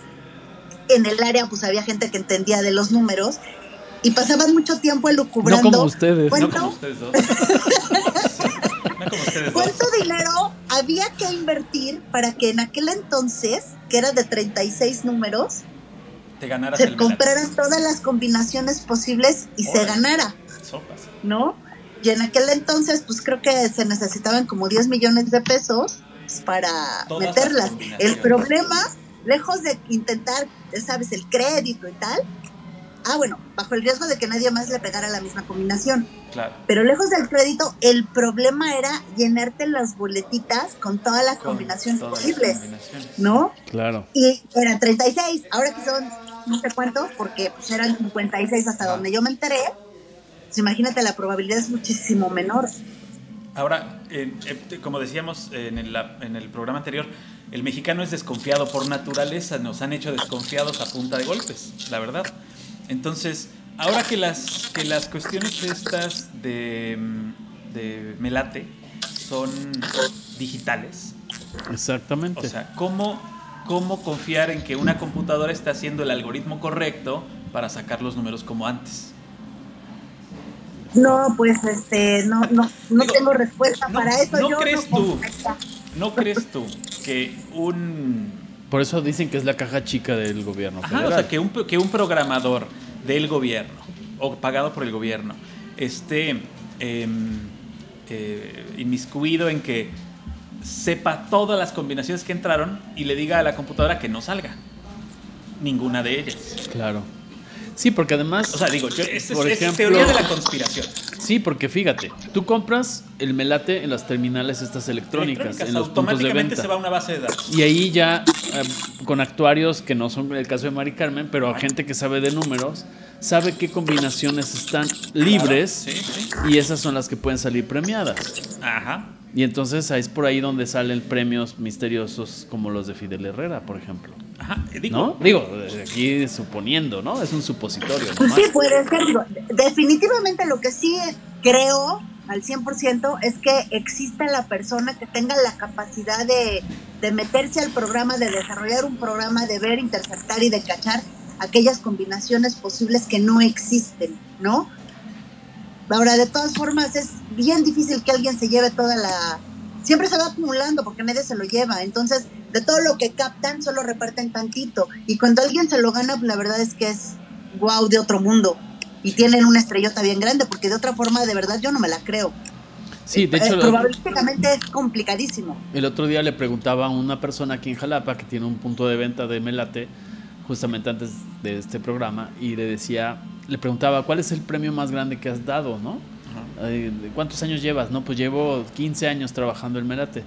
en el área pues había gente que entendía de los números y pasaban mucho tiempo elucubrando. No como ustedes. No como ustedes dos. ¿Cuánto dinero había que invertir para que en aquel entonces, que era de 36 números, te ganaras se compraran todas las combinaciones posibles y se ganara? ¿No? Y en aquel entonces, pues creo que se necesitaban como 10 millones de pesos para meterlas. El problema, lejos de intentar, sabes, el crédito y tal, Ah, bueno, bajo el riesgo de que nadie más le pegara la misma combinación. Claro. Pero lejos del crédito, el problema era llenarte las boletitas con todas las combinaciones posibles. ¿No? Claro. Y eran 36, ahora que son no sé cuántos, porque pues eran 56 hasta donde yo me enteré. Pues imagínate, la probabilidad es muchísimo menor. Ahora, como decíamos en el, en el programa anterior, el mexicano es desconfiado por naturaleza, nos han hecho desconfiados a punta de golpes, la verdad. Entonces, ahora que las, que las cuestiones estas de, de Melate son digitales. Exactamente. O sea, ¿cómo, ¿cómo confiar en que una computadora está haciendo el algoritmo correcto para sacar los números como antes? No, pues este, no, no, no tengo respuesta para eso. ¿No crees tú? ¿No crees tú que un... Por eso dicen que es la caja chica del gobierno o sea, que un, que un programador del gobierno, o pagado por el gobierno, esté em, eh, inmiscuido en que sepa todas las combinaciones que entraron y le diga a la computadora que no salga. Ninguna de ellas. Claro. Sí, porque además. O sea, digo, yo, es, por ejemplo, teoría de la conspiración. Sí, porque fíjate, tú compras el melate en las terminales estas electrónicas, en los puntos de venta. se va a una base de datos. Y ahí ya, eh, con actuarios que no son el caso de Mari Carmen, pero gente que sabe de números, sabe qué combinaciones están libres y esas son las que pueden salir premiadas. Ajá. Y entonces ahí es por ahí donde salen premios misteriosos como los de Fidel Herrera, por ejemplo. Ajá, digo, ¿No? Digo, aquí suponiendo, ¿no? Es un supositorio. Sí, puede ser. definitivamente lo que sí creo al 100% es que exista la persona que tenga la capacidad de, de meterse al programa, de desarrollar un programa, de ver, interceptar y de cachar aquellas combinaciones posibles que no existen, ¿no? Ahora, de todas formas, es bien difícil que alguien se lleve toda la... Siempre se va acumulando porque nadie se lo lleva. Entonces, de todo lo que captan, solo reparten tantito. Y cuando alguien se lo gana, la verdad es que es wow de otro mundo. Y tienen una estrellota bien grande, porque de otra forma, de verdad, yo no me la creo. Sí, de hecho. Probablemente es complicadísimo. El otro día le preguntaba a una persona aquí en Jalapa que tiene un punto de venta de melate, justamente antes de este programa, y le decía le preguntaba, ¿cuál es el premio más grande que has dado, no? ¿Cuántos años llevas? No, pues llevo 15 años trabajando en Melate.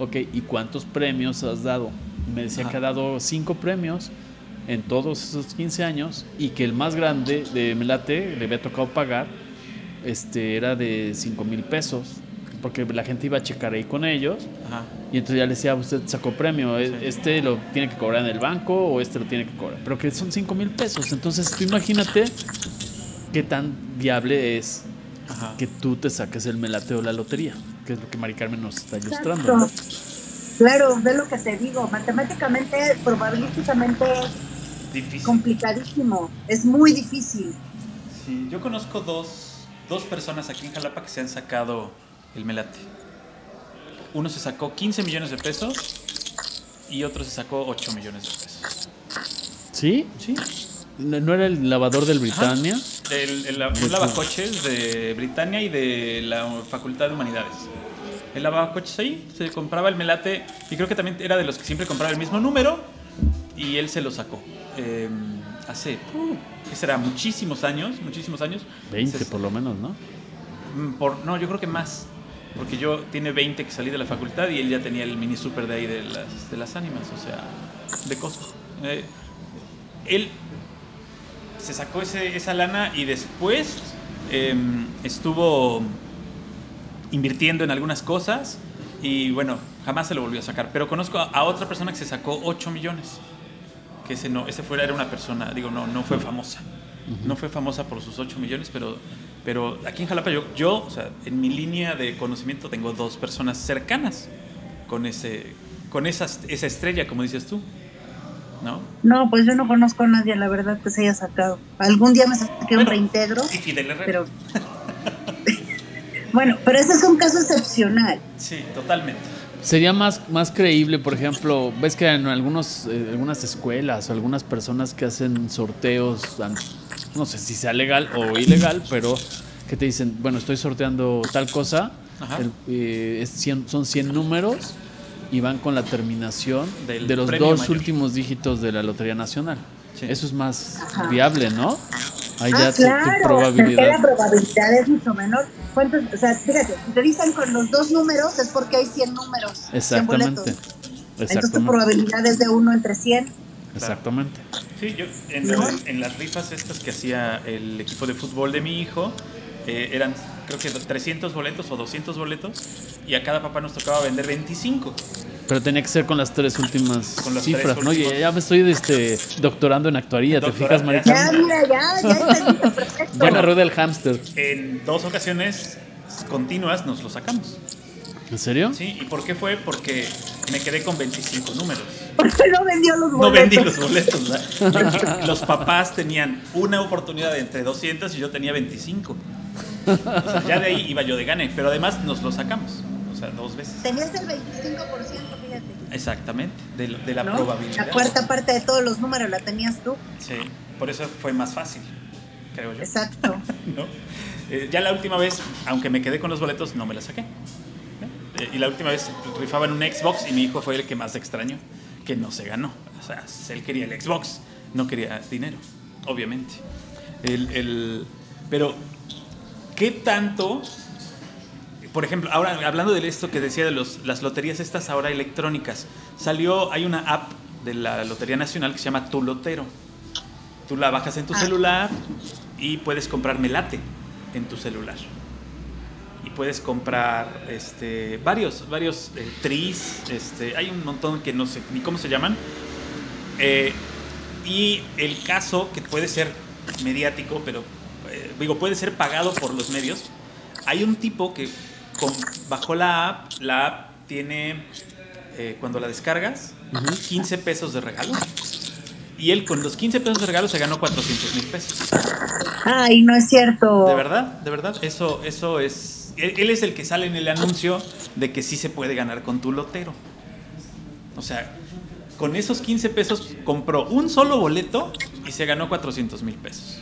Ok, ¿y cuántos premios has dado? Me decía que ha dado 5 premios en todos esos 15 años y que el más grande de Melate le había tocado pagar este era de 5 mil pesos porque la gente iba a checar ahí con ellos. Y entonces ya le decía usted sacó premio e-, este lo tiene que cobrar en el banco o este lo tiene que cobrar pero que son 5 mil pesos. Entonces tú imagínate qué tan viable es que tú te saques el melate o la lotería que es lo que Mari Carmen nos está ilustrando claro ve lo que te digo matemáticamente probabilísticamente es complicadísimo es muy difícil sí yo conozco dos dos personas aquí en Jalapa que se han sacado el Melate. Uno se sacó 15 millones de pesos y otro se sacó 8 millones de pesos. ¿Sí? Sí. ¿No era el lavador del Britannia? El, el, lavacoches de Britannia y de la Facultad de Humanidades. El lavacoches ahí, se compraba el melate y creo que también era de los que siempre compraba el mismo número y él se lo sacó. Em, hace, uh, ¿qué será? Muchísimos años, muchísimos años. 20 por lo menos, ¿no? Mm, por, no, yo creo que más. Porque yo tiene 20 que salí de la facultad y él ya tenía el mini super de ahí de las, de las ánimas, o sea, de Costco. Eh, él se sacó ese, esa lana y después em, estuvo invirtiendo en algunas cosas y bueno, jamás se lo volvió a sacar. Pero conozco a, otra persona que se sacó 8 millones. Que ese no, ese fuera era una persona, digo, no, no fue famosa. No fue famosa por sus 8 millones, pero pero aquí en Jalapa yo, yo, o sea, en mi línea de conocimiento tengo dos personas cercanas con ese con esa, esa estrella, como dices tú. ¿No? No, pues yo no conozco a nadie, la verdad, que se haya sacado. Algún día me saqué un reintegro. Y Fidel Pero... bueno, pero ese es un caso excepcional. Sí, totalmente. Sería más, más creíble, por ejemplo, ves que en algunos, eh, algunas escuelas o algunas personas que hacen sorteos no sé si sea legal o ilegal, pero que te dicen, bueno, estoy sorteando tal cosa, eh, son 100 números y van con la terminación de los dos últimos dígitos de la Lotería Nacional. Eso es más viable, ¿no? Ahí ah, claro, tu, probabilidad. la probabilidad es mucho menor. ¿Cuántos? O sea, fíjate, si te dicen con los dos números es porque hay 100 números. Exactamente. Entonces tu probabilidad es de 1 entre 100. Exactamente. Sí, yo en, las rifas estas que hacía el equipo de fútbol de mi hijo, eh, eran creo que 300 boletos o 200 boletos y a cada papá nos tocaba vender 25. Pero tenía que ser con las tres últimas cifras, ¿no? Ya, me estoy este, doctorando en actuaría, ¿te fijas, Marita? Ya, mira, ya, ya perfecto. Ya me rueda el hámster. En dos ocasiones continuas nos lo sacamos. ¿En serio? Sí, ¿y por qué fue? Porque me quedé con 25 números. ¿Por qué no vendió los boletos? No vendí los boletos, los papás tenían una oportunidad de entre 200 y yo tenía 25. O sea, ya de ahí iba yo de gane, pero además nos lo sacamos, o sea, dos veces. Tenías el 25%, fíjate. Exactamente, de, la probabilidad. La cuarta parte de todos los números la tenías tú. Sí, por eso fue más fácil, creo yo. Exacto. Eh, ya la última vez, aunque me quedé con los boletos, no me la saqué. Eh, y la última vez rifaban un Xbox y mi hijo fue el que más extraño, que no se ganó. O sea, él quería el Xbox, no quería dinero, obviamente. El, pero, ¿qué tanto? Por ejemplo, ahora hablando de esto que decía de los, las loterías estas ahora electrónicas, salió, hay una app de la Lotería Nacional que se llama Tu Lotero. Tú la bajas en tu ah. celular y puedes comprar melate en tu celular puedes comprar este, varios, varios eh, tris, este, hay un montón que no sé ni cómo se llaman. Eh, y el caso que puede ser mediático, pero eh, digo, puede ser pagado por los medios. Hay un tipo que bajó la app, la app tiene, cuando la descargas, 15 pesos de regalo. Y él con los 15 pesos de regalo se ganó 400 mil pesos. Ay, no es cierto. De verdad, de verdad, eso, eso es él es el que sale en el anuncio de que sí se puede ganar con tu lotero. O sea, con esos 15 pesos compró un solo boleto y se ganó 400 mil pesos.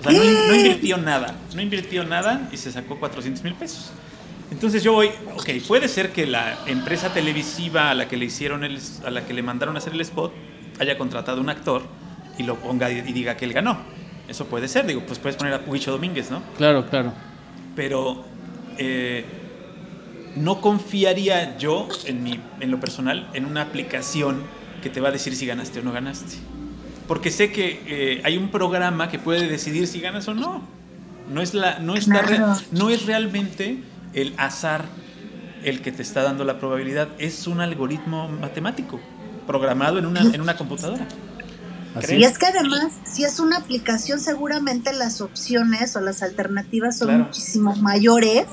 O sea, no, invirtió nada, no invirtió nada y se sacó 400 mil pesos. Entonces yo voy, ok, puede ser que la empresa televisiva a la que le hicieron el, a la que le mandaron a hacer el spot haya contratado un actor y lo ponga y diga que él ganó. Eso puede ser, digo, pues puedes poner a Huicho Domínguez, ¿no? Claro, claro pero eh, no confiaría yo, en, mi, en lo personal, en una aplicación que te va a decir si ganaste o no ganaste. Porque sé que eh, hay un programa que puede decidir si ganas o no. No es, la, no, está no es realmente el azar el que te está dando la probabilidad, es un algoritmo matemático programado en una, en una computadora y es que además, si es una aplicación, seguramente las opciones o las alternativas son muchísimo mayores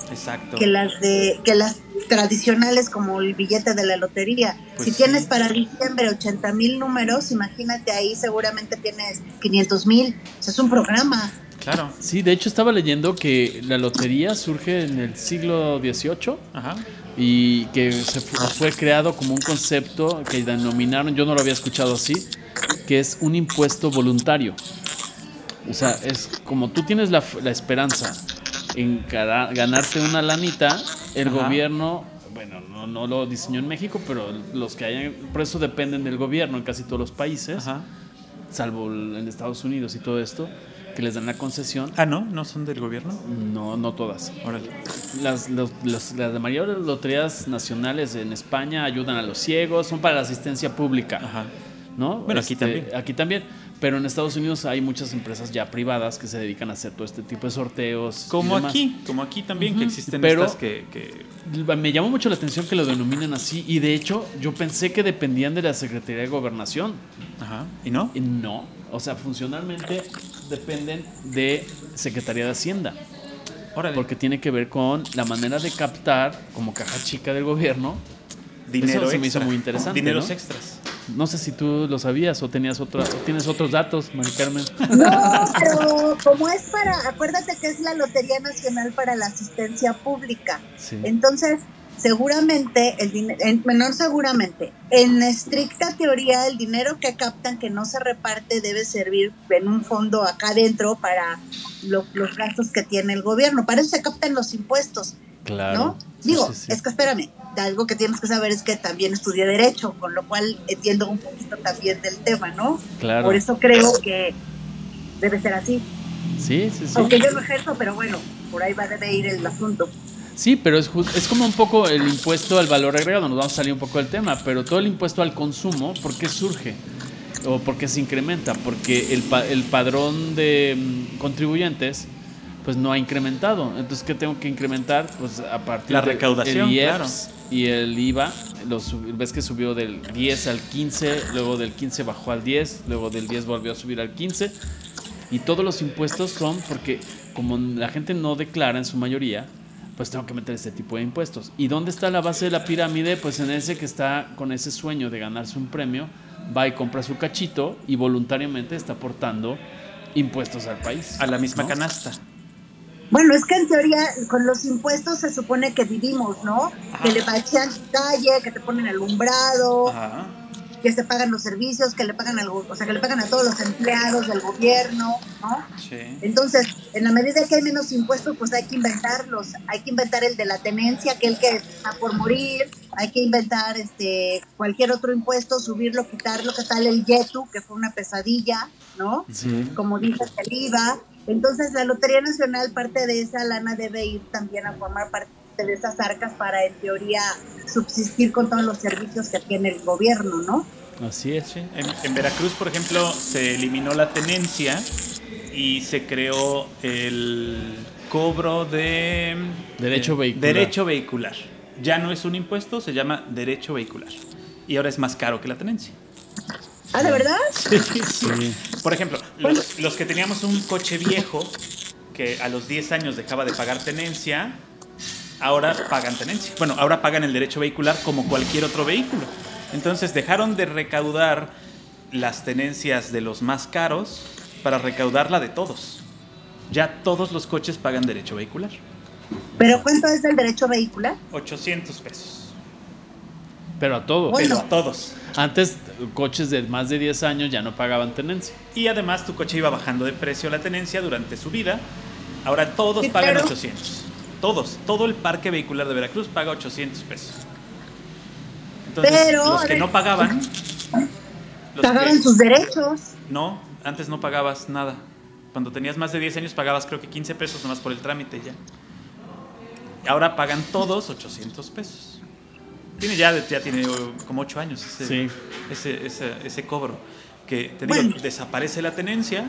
que las de que las tradicionales como el billete de la lotería. Pues si tienes para diciembre 80 mil números, imagínate ahí seguramente tienes 500 mil. es un programa. Claro. Sí, de hecho estaba leyendo que la lotería surge en el siglo XVIII y que se fue creado como un concepto que denominaron, yo no lo había escuchado así, que es un impuesto voluntario. O sea, es como tú tienes la, esperanza en ganarte una lanita, el gobierno, bueno, no, lo diseñó en México, pero los que hayan, por eso dependen del gobierno en casi todos los países, salvo en Estados Unidos y todo esto, que les dan la concesión. Ah, ¿no? ¿No son del gobierno? No, no todas. Las, las mayoría de las loterías nacionales en España ayudan a los ciegos, son para la asistencia pública. Ajá. ¿No? Bueno, aquí este, también. Aquí también. Pero en Estados Unidos hay muchas empresas ya privadas que se dedican a hacer todo este tipo de sorteos. Como aquí, como aquí también, que existen Pero estas que, que, Me llamó mucho la atención que lo denominen así. Y de hecho, yo pensé que dependían de la Secretaría de Gobernación. Ajá. ¿Y no? No. O sea, funcionalmente dependen de Secretaría de Hacienda. Órale. Porque tiene que ver con la manera de captar, como caja chica del gobierno. Dinero Eso se me hizo muy interesante. Dineros extras. No sé si tú lo sabías o tenías otra, tienes otros datos, Mari Carmen. No, pero como es para, acuérdate que es la Lotería Nacional para la Asistencia Pública. Entonces, seguramente, el en, menor seguramente, en estricta teoría, el dinero que captan que no se reparte debe servir en un fondo acá adentro para los gastos que tiene el gobierno. Para eso se captan los impuestos. Claro. ¿No? Digo, es que espérame, algo que tienes que saber es que también estudié Derecho, con lo cual entiendo un poquito también del tema, ¿no? Claro. Por eso creo que debe ser así. Sí, sí, sí. Aunque yo no ejerzo, pero bueno, por ahí va debe ir el asunto. Sí, pero es, es como un poco el impuesto al valor agregado, nos vamos a salir un poco del tema, pero todo el impuesto al consumo, ¿por qué surge? ¿O por qué se incrementa? Porque el, el padrón de mm, contribuyentes pues no ha incrementado. Entonces, ¿qué tengo que incrementar? Pues a partir la recaudación, del claro. y el IVA. Los, ves que subió del 10 al 15, luego del 15 bajó al 10, luego del 10 volvió a subir al 15. Y todos los impuestos son porque como la gente no declara en su mayoría, pues tengo que meter este tipo de impuestos. ¿Y dónde está la base de la pirámide? Pues en ese que está con ese sueño de ganarse un premio, va y compra su cachito y voluntariamente está aportando impuestos al país. A la misma canasta. Bueno, es que en teoría con los impuestos se supone que vivimos, ¿no? Que le bachean calle, que te ponen alumbrado, Ajá. que se pagan los servicios, que le pagan algo, o sea, que le pagan a todos los empleados del gobierno, ¿no? Sí. Entonces, en la medida que hay menos impuestos, pues hay que inventarlos. Hay que inventar el de la tenencia, que el que está por morir. Hay que inventar este cualquier otro impuesto, subirlo, quitarlo, que tal el YETU, que fue una pesadilla, ¿no? Sí. Como dice el IVA entonces la Lotería Nacional, parte de esa lana debe ir también a formar parte de esas arcas para, en teoría, subsistir con todos los servicios que tiene el gobierno, ¿no? Así es. Sí. En, Veracruz, por ejemplo, se eliminó la tenencia y se creó el cobro de... Derecho vehicular. Derecho vehicular. Ya no es un impuesto, se llama derecho vehicular. Y ahora es más caro que la tenencia. ¿Ah, de verdad? Sí, sí. Por ejemplo, los, los, que teníamos un coche viejo que a los 10 años dejaba de pagar tenencia, ahora pagan tenencia. Bueno, ahora pagan el derecho vehicular como cualquier otro vehículo. Entonces dejaron de recaudar las tenencias de los más caros para recaudar la de todos. Ya todos los coches pagan derecho vehicular. ¿Pero cuánto es el derecho vehicular? 800 pesos. Pero a todos. Pero a todos. Antes, coches de más de 10 años ya no pagaban tenencia. Y además tu coche iba bajando de precio la tenencia durante su vida. Ahora todos pagan 800. Todos. Todo el parque vehicular de Veracruz paga 800 pesos. Entonces, pero, los que no pagaban... pagaban sus derechos. No, antes no pagabas nada. Cuando tenías más de 10 años pagabas creo que 15 pesos nomás por el trámite ya. Ahora pagan todos 800 pesos. Tiene ya, ya tiene como ocho años ese, ese, ese, cobro. Que te digo, desaparece la tenencia,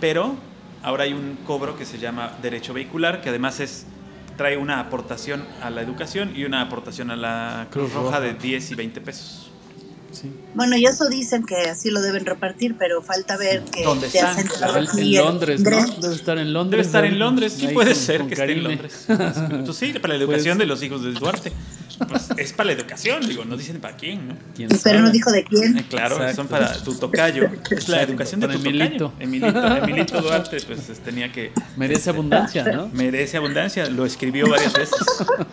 pero ahora hay un cobro que se llama derecho vehicular, que además es trae una aportación a la educación y una aportación a la Cruz Roja, de 10 y 20 pesos. Bueno, y eso dicen que así lo deben repartir, pero falta ver que ¿Dónde están? en Londres, ¿no? Debe estar en Londres. Debe estar en Londres, sí puede ser que esté en Londres. Pues sí, para la educación de los hijos de Duarte. Pues es para la educación, digo, no dicen para quién, ¿no? Pero no dijo de quién. Eh, claro, son para tu tocayo. Es la educación de tu Emilito. tocayo. Emilito. Emilito Duarte, pues tenía que. Merece abundancia, ¿no? Merece abundancia, lo escribió varias veces.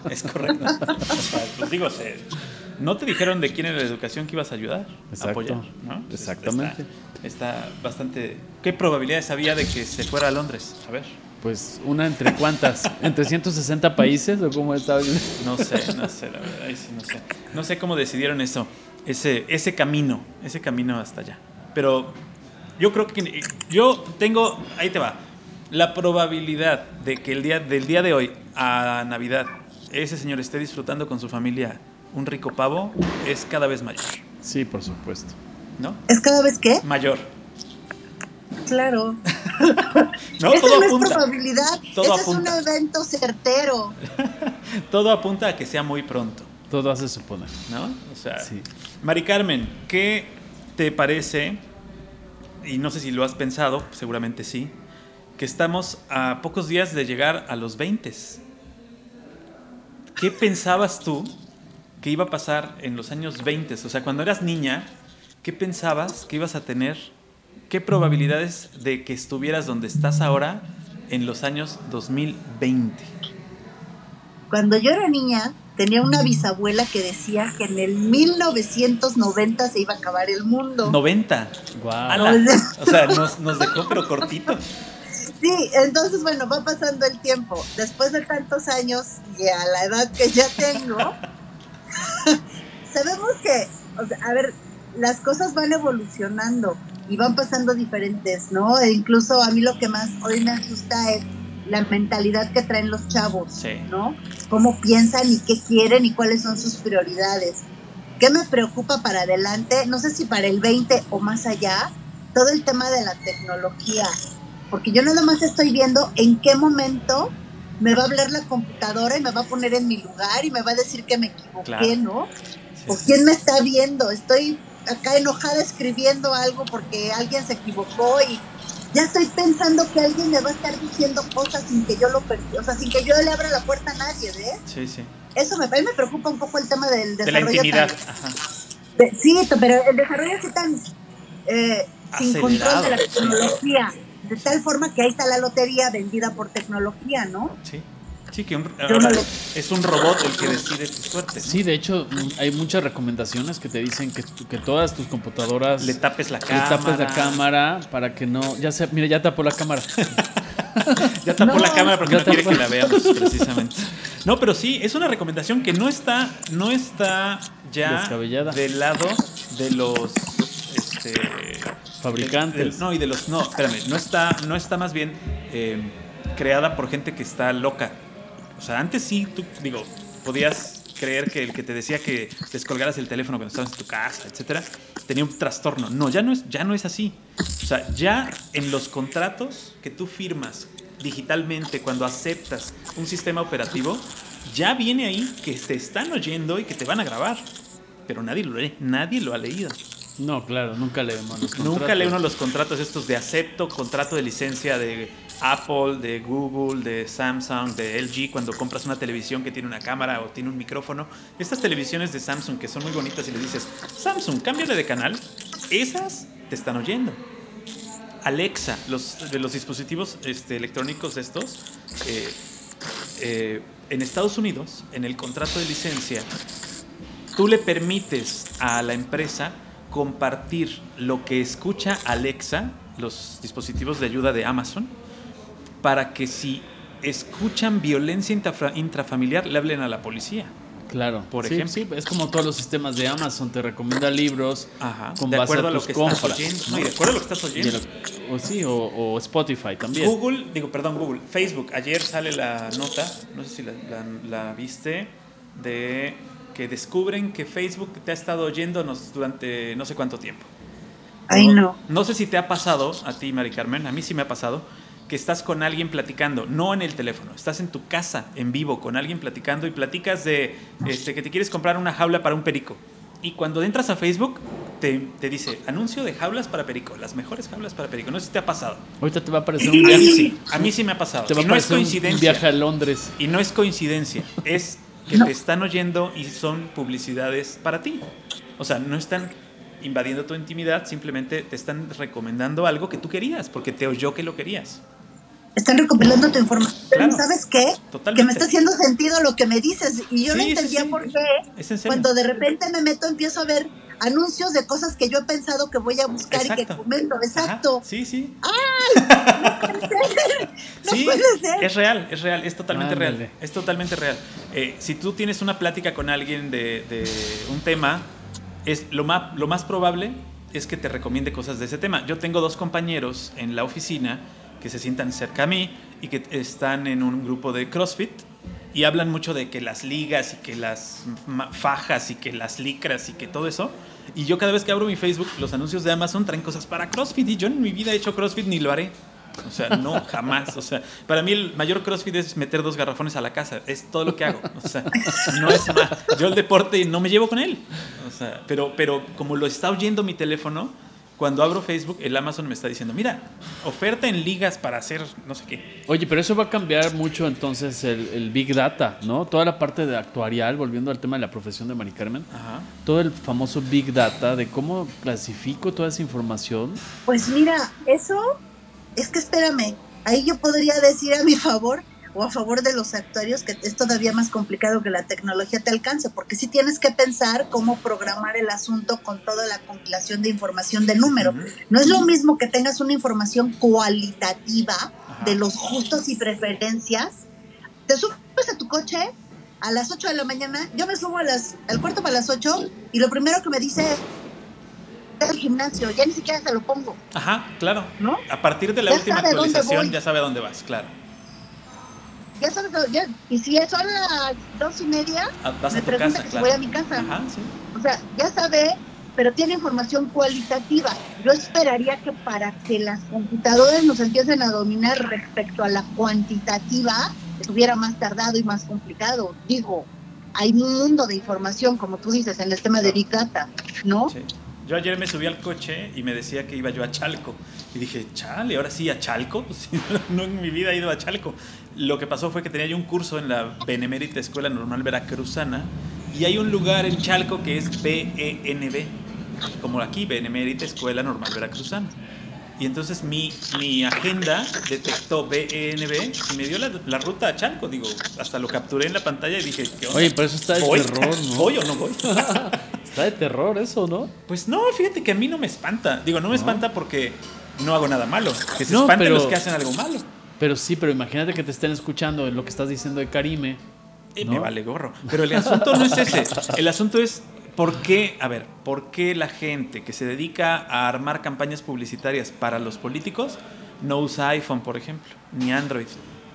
es correcto. pues digo, no te dijeron de quién era la educación que ibas a ayudar, a apoyar, ¿no? Exactamente. Está, está bastante. ¿Qué probabilidades había de que se fuera a Londres? A ver. Pues una entre cuántas, entre 160 países o cómo está. No sé, no sé, la verdad, no sé. No sé cómo decidieron eso, ese, ese camino, ese camino hasta allá. Pero yo creo que yo tengo, ahí te va, la probabilidad de que el día del día de hoy a Navidad ese señor esté disfrutando con su familia un rico pavo es cada vez mayor. Sí, por supuesto. ¿No? ¿Es cada vez qué? Mayor. Claro. no, Esa todo no apunta. es probabilidad. Todo Ese apunta. es un evento certero. todo apunta a que sea muy pronto. Todo hace suponer. ¿No? O sea, Sí. Mari Carmen, ¿qué te parece? Y no sé si lo has pensado, seguramente sí, que estamos a pocos días de llegar a los 20. ¿Qué pensabas tú que iba a pasar en los años 20? O sea, cuando eras niña, ¿qué pensabas que ibas a tener? ¿Qué probabilidades de que estuvieras donde estás ahora en los años 2020? Cuando yo era niña, tenía una bisabuela que decía que en el 1990 se iba a acabar el mundo. 90. Guau. Ala. O sea, nos, nos dejó pero cortito. Sí, entonces bueno, va pasando el tiempo. Después de tantos años y a la edad que ya tengo, sabemos que, o sea, a ver, las cosas van evolucionando y van pasando diferentes, ¿no? E incluso a mí lo que más hoy me asusta es la mentalidad que traen los chavos, Sí. ¿no? Cómo piensan y qué quieren y cuáles son sus prioridades. ¿Qué me preocupa para adelante? No sé si para el 20 o más allá, todo el tema de la tecnología. porque yo nada más estoy viendo en qué momento me va a hablar la computadora y me va a poner en mi lugar y me va a decir que me equivoqué, ¿no? o quién me está viendo, estoy acá enojada escribiendo algo porque alguien se equivocó y ya estoy pensando que alguien me va a estar diciendo cosas sin que yo lo perciba, o sea, sin que yo le abra la puerta a nadie, ¿ves? Sí, sí. Eso me, a mí me preocupa un poco el tema del desarrollo. De la intimidad. Ajá. sí, pero el desarrollo así tan eh, sin control de la tecnología, de tal forma que ahí está la lotería vendida por tecnología, ¿no? Sí. Sí, que es un robot el que decide tu suerte. Sí, de hecho, hay muchas recomendaciones que te dicen que, que todas tus computadoras. Le tapes la cámara. Le tapes la cámara para que no. Ya se, mira, ya tapó la cámara. ya tapó la cámara porque no quiere que la veamos, precisamente. No, pero sí, es una recomendación que no está, no está ya del lado de los este, fabricantes. no, y de los. No, espérame, no está, no está más bien eh, creada por gente que está loca o sea, antes sí, tú, digo, podías creer que el que te decía que descolgaras el teléfono cuando estabas en tu casa, etcétera, tenía un trastorno. No, ya no es, ya no es así. O sea, ya en los contratos que tú firmas digitalmente cuando aceptas un sistema operativo, ya viene ahí que te están oyendo y que te van a grabar. Pero nadie lo lee, nadie lo ha leído. No, claro, nunca leemos los contratos. Nunca lee uno los contratos estos de acepto, contrato de licencia de Apple, de Google, de Samsung, de LG, cuando compras una televisión que tiene una cámara o tiene un micrófono. Estas televisiones de Samsung que son muy bonitas y le dices, Samsung, cámbiale de canal, esas te están oyendo. Alexa, los, de los dispositivos este, electrónicos estos, eh, eh, en Estados Unidos, en el contrato de licencia, tú le permites a la empresa compartir lo que escucha Alexa, los dispositivos de ayuda de Amazon, para que si escuchan violencia intrafamiliar le hablen a la policía. Claro, por ejemplo. Sí, es como todos los sistemas de Amazon, te recomienda libros con de acuerdo a, lo que Estás oyendo. No, de acuerdo a lo que estás oyendo. o sí, o, Spotify también. Google, digo, perdón, Google, Facebook. Ayer sale la nota, no sé si la, viste, de que descubren que Facebook te ha estado oyéndonos durante no sé cuánto tiempo. Ay, no. No sé si te ha pasado a ti, Mari Carmen, a mí sí me ha pasado que estás con alguien platicando, no en el teléfono, estás en tu casa en vivo con alguien platicando y platicas de este, que te quieres comprar una jaula para un perico. Y cuando entras a Facebook, te, dice anuncio de jaulas para perico, las mejores jaulas para perico. No sé si te ha pasado. Ahorita te va a aparecer un viaje. Sí, a mí sí me ha pasado. Te va a no es coincidencia. Un viaje a Londres. Y no es coincidencia, es que te están oyendo y son publicidades para ti. O sea, no están invadiendo tu intimidad, simplemente te están recomendando algo que tú querías, porque te oyó que lo querías están recopilando tu información. ¿Sabes qué? Que me está haciendo sentido lo que me dices. Y yo no entendía por qué. Cuando de repente me meto, empiezo a ver anuncios de cosas que yo he pensado que voy a buscar y que comento. Exacto. Sí, sí. ¡Ay! No puede ser. No sí, puede ser. Es real, es real, es totalmente real. Es totalmente real. Eh, si tú tienes una plática con alguien de, de un tema, es lo más, lo más probable es que te recomiende cosas de ese tema. Yo tengo dos compañeros en la oficina que se sientan cerca a mí y que están en un grupo de CrossFit y hablan mucho de que las ligas y que las fajas y que las licras y que todo eso. Y yo cada vez que abro mi Facebook, los anuncios de Amazon traen cosas para CrossFit y yo en mi vida he hecho CrossFit ni lo haré. O sea, no, jamás. O sea, para mí el mayor CrossFit es meter dos garrafones a la casa. Es todo lo que hago. O sea, no es más. Yo el deporte no me llevo con él. O sea, pero, pero como lo está oyendo mi teléfono, cuando abro Facebook, el Amazon me está diciendo, mira, oferta en ligas para hacer no sé qué. Oye, pero eso va a cambiar mucho entonces el, Big Data, ¿no? Toda la parte de actuarial, volviendo al tema de la profesión de Mari Carmen, todo el famoso Big Data, de cómo clasifico toda esa información. Pues mira, eso es que espérame, ahí yo podría decir a mi favor o a favor de los actuarios, que es todavía más complicado que la tecnología te alcance, porque sí tienes que pensar cómo programar el asunto con toda la compilación de información de número. No es lo mismo que tengas una información cualitativa de los gustos y preferencias. Te subes a tu coche a las 8 de la mañana, yo me subo a las, al cuarto para las 8 y lo primero que me dice es el gimnasio, ya ni siquiera se lo pongo. Ajá, claro. ¿No? A partir de la última actualización ya sabe a dónde vas, claro ya sabes, ya, y si son las dos y media, ah, me pregunta que voy a mi casa. Ajá, sí. O sea, ya sabe pero tiene información cualitativa. Yo esperaría que para que las computadoras nos empiecen a dominar respecto a la cuantitativa, estuviera más tardado y más complicado. Digo, hay un mundo de información, como tú dices, en el tema de Big Data, ¿no? Sí. Yo ayer me subí al coche y me decía que iba yo a Chalco. Y dije, chale, ahora sí a Chalco. no en mi vida he ido a Chalco. Lo que pasó fue que tenía yo un curso en la Benemérita Escuela Normal Veracruzana. Y hay un lugar en Chalco que es BENB, como aquí, Benemérita Escuela Normal Veracruzana. Y entonces mi, mi agenda detectó BENB y me dio la, ruta a Chalco. Digo, hasta lo capturé en la pantalla y dije, ¿qué onda? Oye, pero eso está de terror, ¿no? ¿Voy o no voy? está de terror eso, ¿no? Pues no, fíjate que a mí no me espanta. Digo, no me espanta porque no hago nada malo. Que se espanten los que hacen algo malo. Pero sí, pero imagínate que te estén escuchando lo que estás diciendo de Karime. Y Me vale gorro. Pero el asunto no es ese. El asunto es ¿Por qué, a ver, por qué la gente que se dedica a armar campañas publicitarias para los políticos no usa iPhone, por ejemplo, ni Android?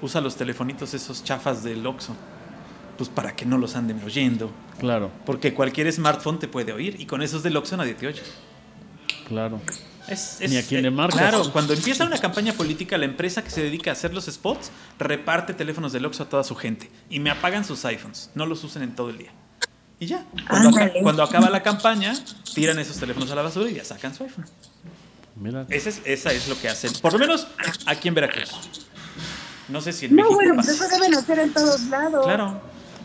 Usa los telefonitos esos chafas del Oxxo. Pues para que no los anden oyendo. Claro. Porque cualquier smartphone te puede oír y con esos del Oxxo nadie te oye. Claro. Es, Ni a quien le marcas. Claro, cuando empieza una campaña política, la empresa que se dedica a hacer los spots reparte teléfonos del Oxxo a toda su gente y me apagan sus iPhones. No los usen en todo el día. Y ya. Cuando, acaba la campaña, tiran esos teléfonos a la basura y ya sacan su iPhone. Mira. Ese es, esa es lo que hacen. Por lo menos aquí en Veracruz. No sé si en no, bueno, pues eso deben hacer en todos lados. Claro.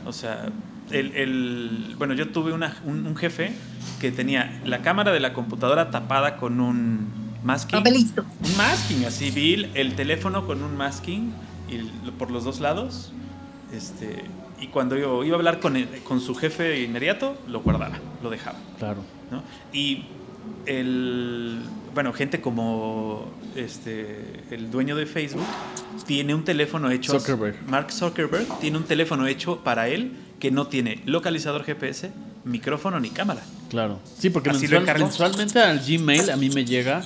O sea, el, el bueno, yo tuve una, un, jefe que tenía la cámara de la computadora tapada con un masking. Papelito. Un masking, así, Bill, el teléfono con un masking y por los dos lados. Este, y cuando yo iba a hablar con, con su jefe inmediato, lo guardaba, lo dejaba. Claro. ¿no? Y el, bueno, gente como este, el dueño de Facebook tiene un teléfono hecho. Zuckerberg. Mark Zuckerberg tiene un teléfono hecho para él que no tiene localizador GPS, micrófono ni cámara. Claro. Sí, porque mensualmente al Gmail a mí me llega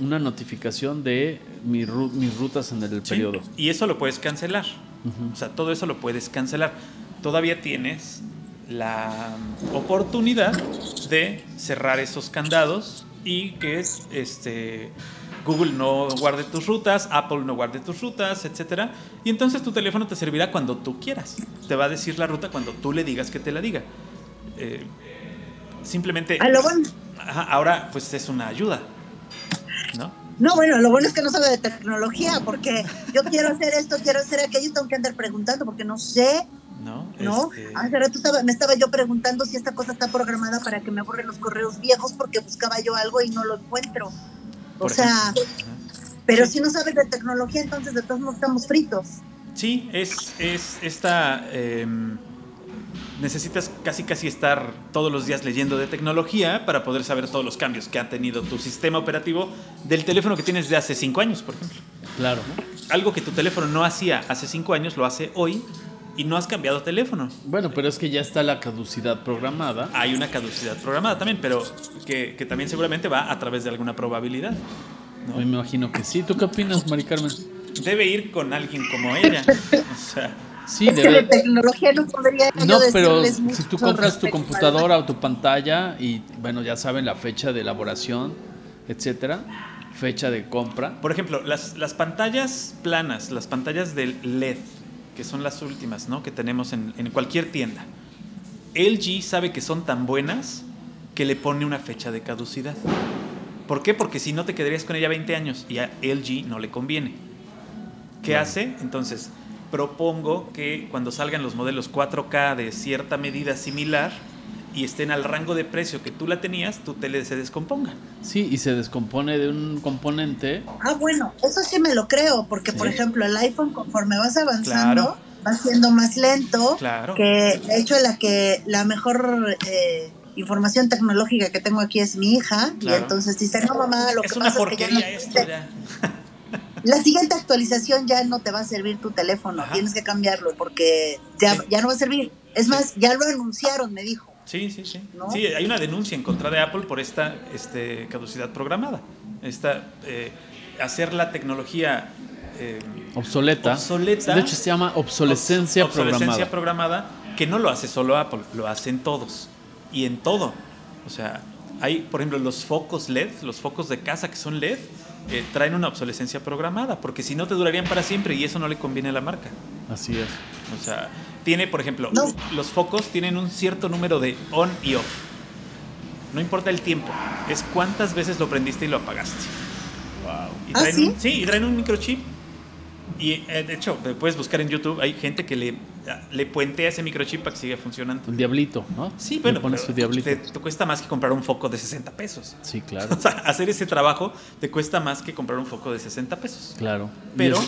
una notificación de mis rutas en el periodo. Y eso lo puedes cancelar. O sea, todo eso lo puedes cancelar. Todavía tienes la oportunidad de cerrar esos candados y que este, Google no guarde tus rutas, Apple no guarde tus rutas, etc. Y entonces tu teléfono te servirá cuando tú quieras. Te va a decir la ruta cuando tú le digas que te la diga. Eh, simplemente... ahora pues es una ayuda. ¿No? No, bueno, lo bueno es que no sabe de tecnología, porque yo quiero hacer esto, quiero hacer aquello, tengo que andar preguntando, porque no sé. No, ¿no? Este... Hace rato me estaba yo preguntando si esta cosa está programada para que me borren los correos viejos, porque buscaba yo algo y no lo encuentro. O sea, pero si no sabes de tecnología, entonces de todos modos estamos fritos. Sí, es, es esta... Em, necesitas casi casi estar todos los días leyendo de tecnología para poder saber todos los cambios que ha tenido tu sistema operativo del teléfono que tienes de hace cinco años, por ejemplo. Claro. Algo que tu teléfono no hacía hace cinco años, lo hace hoy y no has cambiado teléfono. Bueno, pero es que ya está la caducidad programada. Hay una caducidad programada también, pero que, que también seguramente va a través de alguna probabilidad. ¿no? Me imagino que sí. ¿Tú qué opinas, Mari Carmen? Debe ir con alguien como ella. O sea. Sí, de tecnología no podría No, pero si tú compras tu computadora o tu pantalla y, bueno, ya saben la fecha de elaboración, etcétera, fecha de compra. Por ejemplo, las, las pantallas planas, las pantallas del LED, que son las últimas, ¿no? Que tenemos en, en cualquier tienda. LG sabe que son tan buenas que le pone una fecha de caducidad. ¿Por qué? Porque si no te quedarías con ella 20 años y a LG no le conviene. ¿Qué hace? Entonces, propongo que cuando salgan los modelos 4K de cierta medida similar y estén al rango de precio que tú la tenías, tu tele se descomponga. Sí, y se descompone de un componente. Ah, bueno, eso sí me lo creo, porque por ejemplo el iPhone conforme vas avanzando va siendo más lento. Claro. Que de hecho la que la mejor eh, información tecnológica que tengo aquí es mi hija y entonces dice no mamá lo es que una pasa porquería es que ya esto La siguiente actualización ya no te va a servir tu teléfono, tienes que cambiarlo porque ya, ya no va a servir. Es más, ya lo anunciaron, me dijo. Sí, sí, sí. Sí, hay una denuncia en contra de Apple por esta este, caducidad programada. Esta, eh, hacer la tecnología eh, obsoleta. obsoleta. De hecho, se llama obsolescencia, programada. que no lo hace solo Apple, lo hacen todos. Y en todo. O sea, Hay, por ejemplo, los focos LED, los focos de casa que son LED, eh, traen una obsolescencia programada, porque si no te durarían para siempre y eso no le conviene a la marca. Así es. O sea, tiene, por ejemplo, los focos tienen un cierto número de on y off. No importa el tiempo, es cuántas veces lo prendiste y lo apagaste. Wow. Y ¿Ah, sí? sí, y traen un microchip y eh, de hecho, puedes buscar en YouTube, hay gente que le, le puentea ese microchip para que siga funcionando. Un diablito, ¿no? Sí, bueno, Te, cuesta más que comprar un foco de 60 pesos. Sí, claro. O sea, hacer ese trabajo te cuesta más que comprar un foco de 60 pesos. Claro. Pero,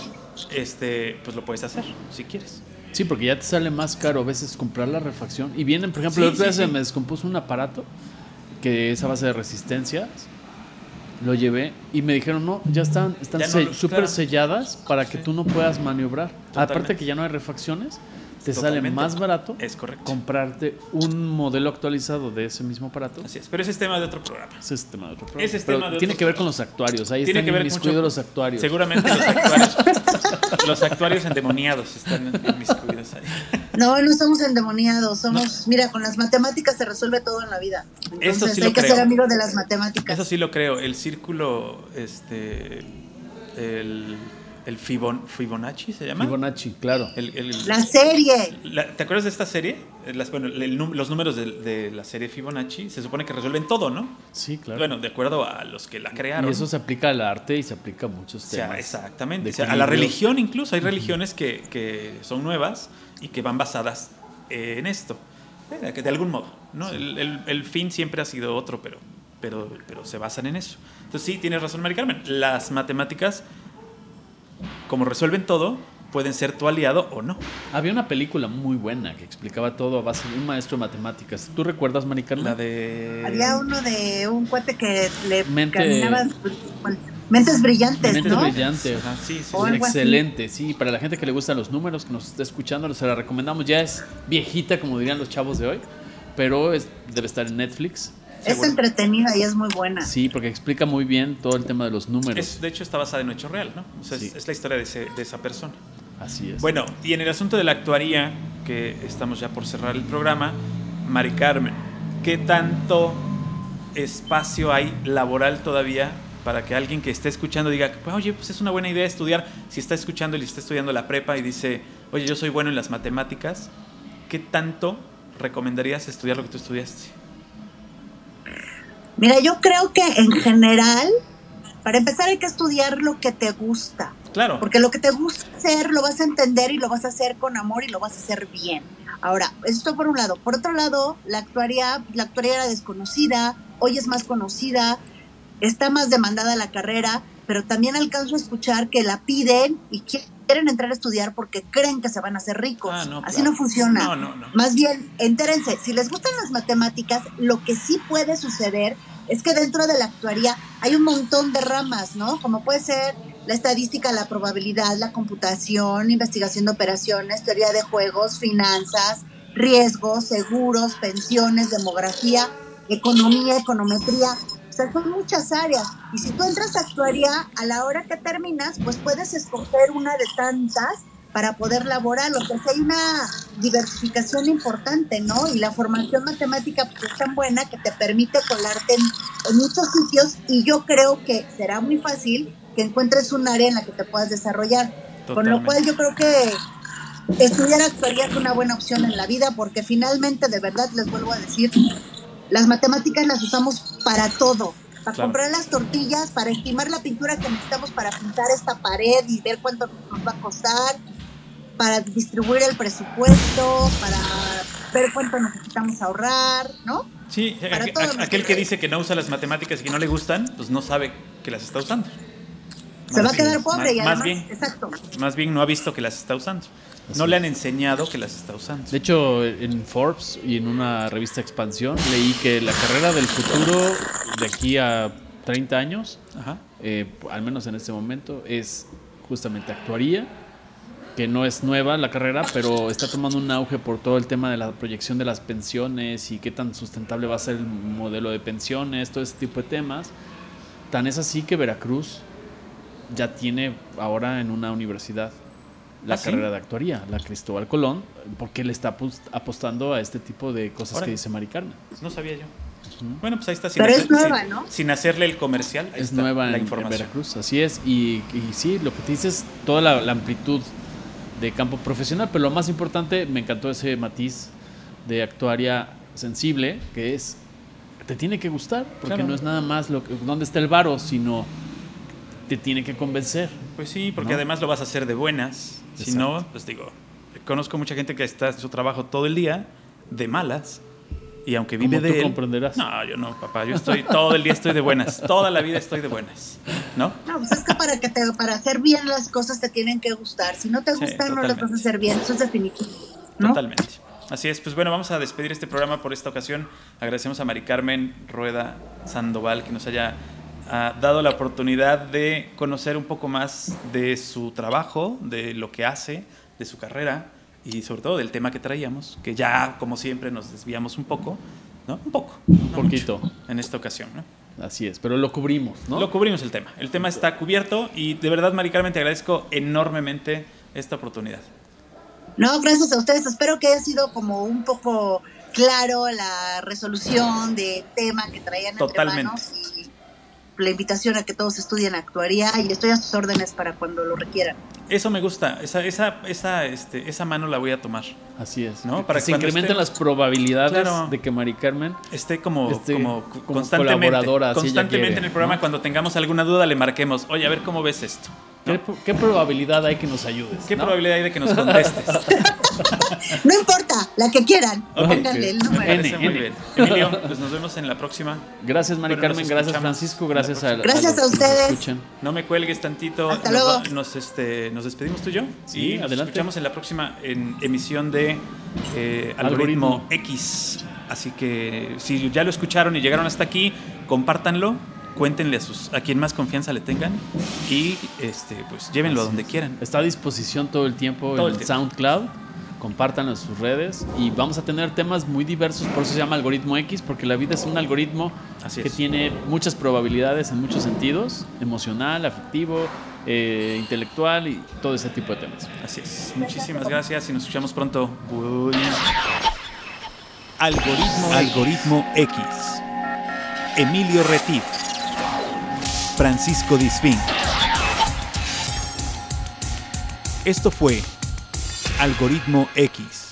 este, pues lo puedes hacer, si quieres. Sí, porque ya te sale más caro a veces comprar la refacción. Y vienen, por ejemplo, sí, se me descompuso un aparato que es a base de resistencia lo llevé y me dijeron, no, ya están están súper selladas para que tú no puedas maniobrar. Aparte que ya no hay refacciones, te sale más barato es correcto. comprarte un modelo actualizado de ese mismo aparato. Así es, pero ese es tema de otro programa. Ese es tema de otro programa. tiene que ver con los actuarios. Ahí tiene están que ver mucho, los actuarios. Seguramente los actuarios. los actuarios endemoniados están inmiscuidos ahí. No, no somos endemoniados, somos, mira, con las matemáticas se resuelve todo en la vida. Entonces sí hay que ser amigo de las matemáticas. Eso sí lo creo, el círculo, este, el el Fibonacci se llama. Fibonacci, claro. la serie. ¿Te acuerdas de esta serie? Las, bueno, los números de, la serie Fibonacci se supone que resuelven todo, ¿no? Sí, claro. Bueno, de acuerdo a los que la crearon. Y eso se aplica al arte y se aplica a muchos temas. exactamente. a la religión incluso. Hay religiones que, son nuevas y que van basadas en esto. De algún modo. ¿no? El, fin siempre ha sido otro, pero, pero, pero se basan en eso. Entonces sí, tienes razón, Mari Carmen. Las matemáticas como resuelven todo, pueden ser tu aliado o no. Había una película muy buena que explicaba todo a base de un maestro de matemáticas. ¿Tú recuerdas, Maricarla? La de... Había uno de un cuate que le caminaba... Mentes brillantes, Mentes brillantes. sí, sí, Excelente, sí. Para la gente que le gustan los números, que nos está escuchando, se la recomendamos. Ya es viejita, como dirían los chavos de hoy, pero debe estar en Netflix. Es entretenida y es muy buena. Sí, porque explica muy bien todo el tema de los números. de hecho, está basada en un hecho real, ¿no? es, la historia de, esa persona. Así es. Bueno, y en el asunto de la actuaría, que estamos ya por cerrar el programa, Mari Carmen, ¿qué tanto espacio hay laboral todavía para que alguien que esté escuchando diga, pues, oye, pues es una buena idea estudiar, si está escuchando y está estudiando la prepa y dice, oye, yo soy bueno en las matemáticas, ¿qué tanto recomendarías estudiar lo que tú estudiaste? Mira, yo creo que en general, para empezar hay que estudiar lo que te gusta. Claro. Porque lo que te gusta hacer lo vas a entender y lo vas a hacer con amor y lo vas a hacer bien. Ahora, esto por un lado. Por otro lado, la actuaría, la actuaría era desconocida, hoy es más conocida, está más demandada la carrera, pero también alcanzo a escuchar que la piden y quieren entrar a estudiar porque creen que se van a hacer ricos. Ah, Así no funciona. No, no, no. Más bien, entérense, si les gustan las matemáticas, lo que sí puede suceder es que dentro de la actuaría hay un montón de ramas, ¿no? Como puede ser la estadística, la probabilidad, la computación, investigación de operaciones, teoría de juegos, finanzas, riesgos, seguros, pensiones, demografía, economía, econometría. O sea, son muchas áreas. Y si tú entras a actuaría, a la hora que terminas, pues puedes escoger una de tantas para poder laborar. O sea, hay una diversificación importante, ¿no? Y la formación matemática pues, es tan buena que te permite colarte en, muchos sitios y yo creo que será muy fácil que encuentres un área en la que te puedas desarrollar. Con lo cual yo creo que estudiar actuaría es una buena opción en la vida porque finalmente, de verdad, les vuelvo a decir, las matemáticas las usamos para todo. Para comprar las tortillas, para estimar la pintura que necesitamos para pintar esta pared y ver cuánto nos va a costar, para distribuir el presupuesto, para ver cuánto necesitamos ahorrar, ¿no? Sí, aquel, que dice que no usa las matemáticas y que no le gustan, pues no sabe que las está usando. Se va a quedar pobre más, y además, más bien, exacto. Más bien no ha visto que las está usando. no le han enseñado que las está usando. De hecho, en Forbes y en una revista Expansión leí que la carrera del futuro de aquí a 30 años, eh, al menos en este momento, es justamente actuaría que no es nueva la carrera, pero está tomando un auge por todo el tema de la proyección de las pensiones y qué tan sustentable va a ser el modelo de pensiones, todo ese tipo de temas. Tan es así que Veracruz ya tiene ahora en una universidad la ¿Ah, carrera de actuaría, la Cristóbal Colón, porque le está apostando a este tipo de cosas que dice Mari Carmen. No sabía yo. Bueno, pues ahí está. Sin Pero es nueva, ¿no? Sin hacerle el comercial. es nueva en, Veracruz, así es. Y, sí, lo que te dices, toda la, amplitud de campo profesional, pero lo más importante, me encantó ese matiz de actuaria sensible, que es, te tiene que gustar, porque no es nada más lo que, dónde está el varo, sino te tiene que convencer. Pues sí, porque además lo vas a hacer de buenas. Si no, pues digo, conozco mucha gente que está en su trabajo todo el día de malas y aunque vive de tú comprenderás. No, yo no, papá. Yo estoy todo el día estoy de buenas. Toda la vida estoy de buenas. ¿No? No, pues es que para, que para hacer bien las cosas te tienen que gustar. Si no te gustan, no las vas a hacer bien. Eso es definitivo. Totalmente. Así es, pues bueno, vamos a despedir este programa por esta ocasión. Agradecemos a Mari Carmen Rueda Sandoval que nos haya ah, dado la oportunidad de conocer un poco más de su trabajo, de lo que hace, de su carrera y sobre todo del tema que traíamos, que ya como siempre nos desviamos un poco, ¿no? Un poco. Un poquito. en esta ocasión, ¿no? Así es, pero lo cubrimos, ¿no? Lo cubrimos el tema. El tema está cubierto y de verdad, Mari Carmen, te agradezco enormemente esta oportunidad. No, gracias a ustedes. Espero que haya sido como un poco claro la resolución de tema que traían Totalmente. entre manos y la invitación a que todos estudien actuaría y estoy a sus órdenes para cuando lo requieran. Eso me gusta, esa, esa, esa, este, esa mano la voy a tomar. Así es. ¿no? Para que, se incrementen las probabilidades de que Mari Carmen esté como, como, constantemente, constantemente en el programa. Cuando tengamos alguna duda, le marquemos, oye, a ver cómo ves esto. ¿Qué, probabilidad hay que nos ayudes? ¿Qué probabilidad hay de que nos contestes? no importa, la que quieran. Pónganle el número. muy bien. Emilio, pues nos vemos en la próxima. Gracias, Mari Carmen. Gracias, Francisco. Gracias a, Gracias a, ustedes. No me cuelgues tantito. Hasta nos, luego. Nos, este, nos despedimos tú y yo. Sí, adelante. Nos escuchamos en la próxima en emisión de eh, Algoritmo X. Así que si ya lo escucharon y llegaron hasta aquí, compártanlo cuéntenle a, sus, a quien más confianza le tengan y este, pues llévenlo a donde quieran. Está a disposición todo el tiempo en SoundCloud. Compártanlo en sus redes y vamos a tener temas muy diversos, por eso se llama algoritmo X, porque la vida es un algoritmo que tiene muchas probabilidades en muchos sentidos, emocional, afectivo, eh, intelectual y todo ese tipo de temas. Así es. Muchísimas gracias y nos escuchamos pronto. Algoritmo, algoritmo X. Emilio Retif. Francisco Disfín. Esto fue Algoritmo X.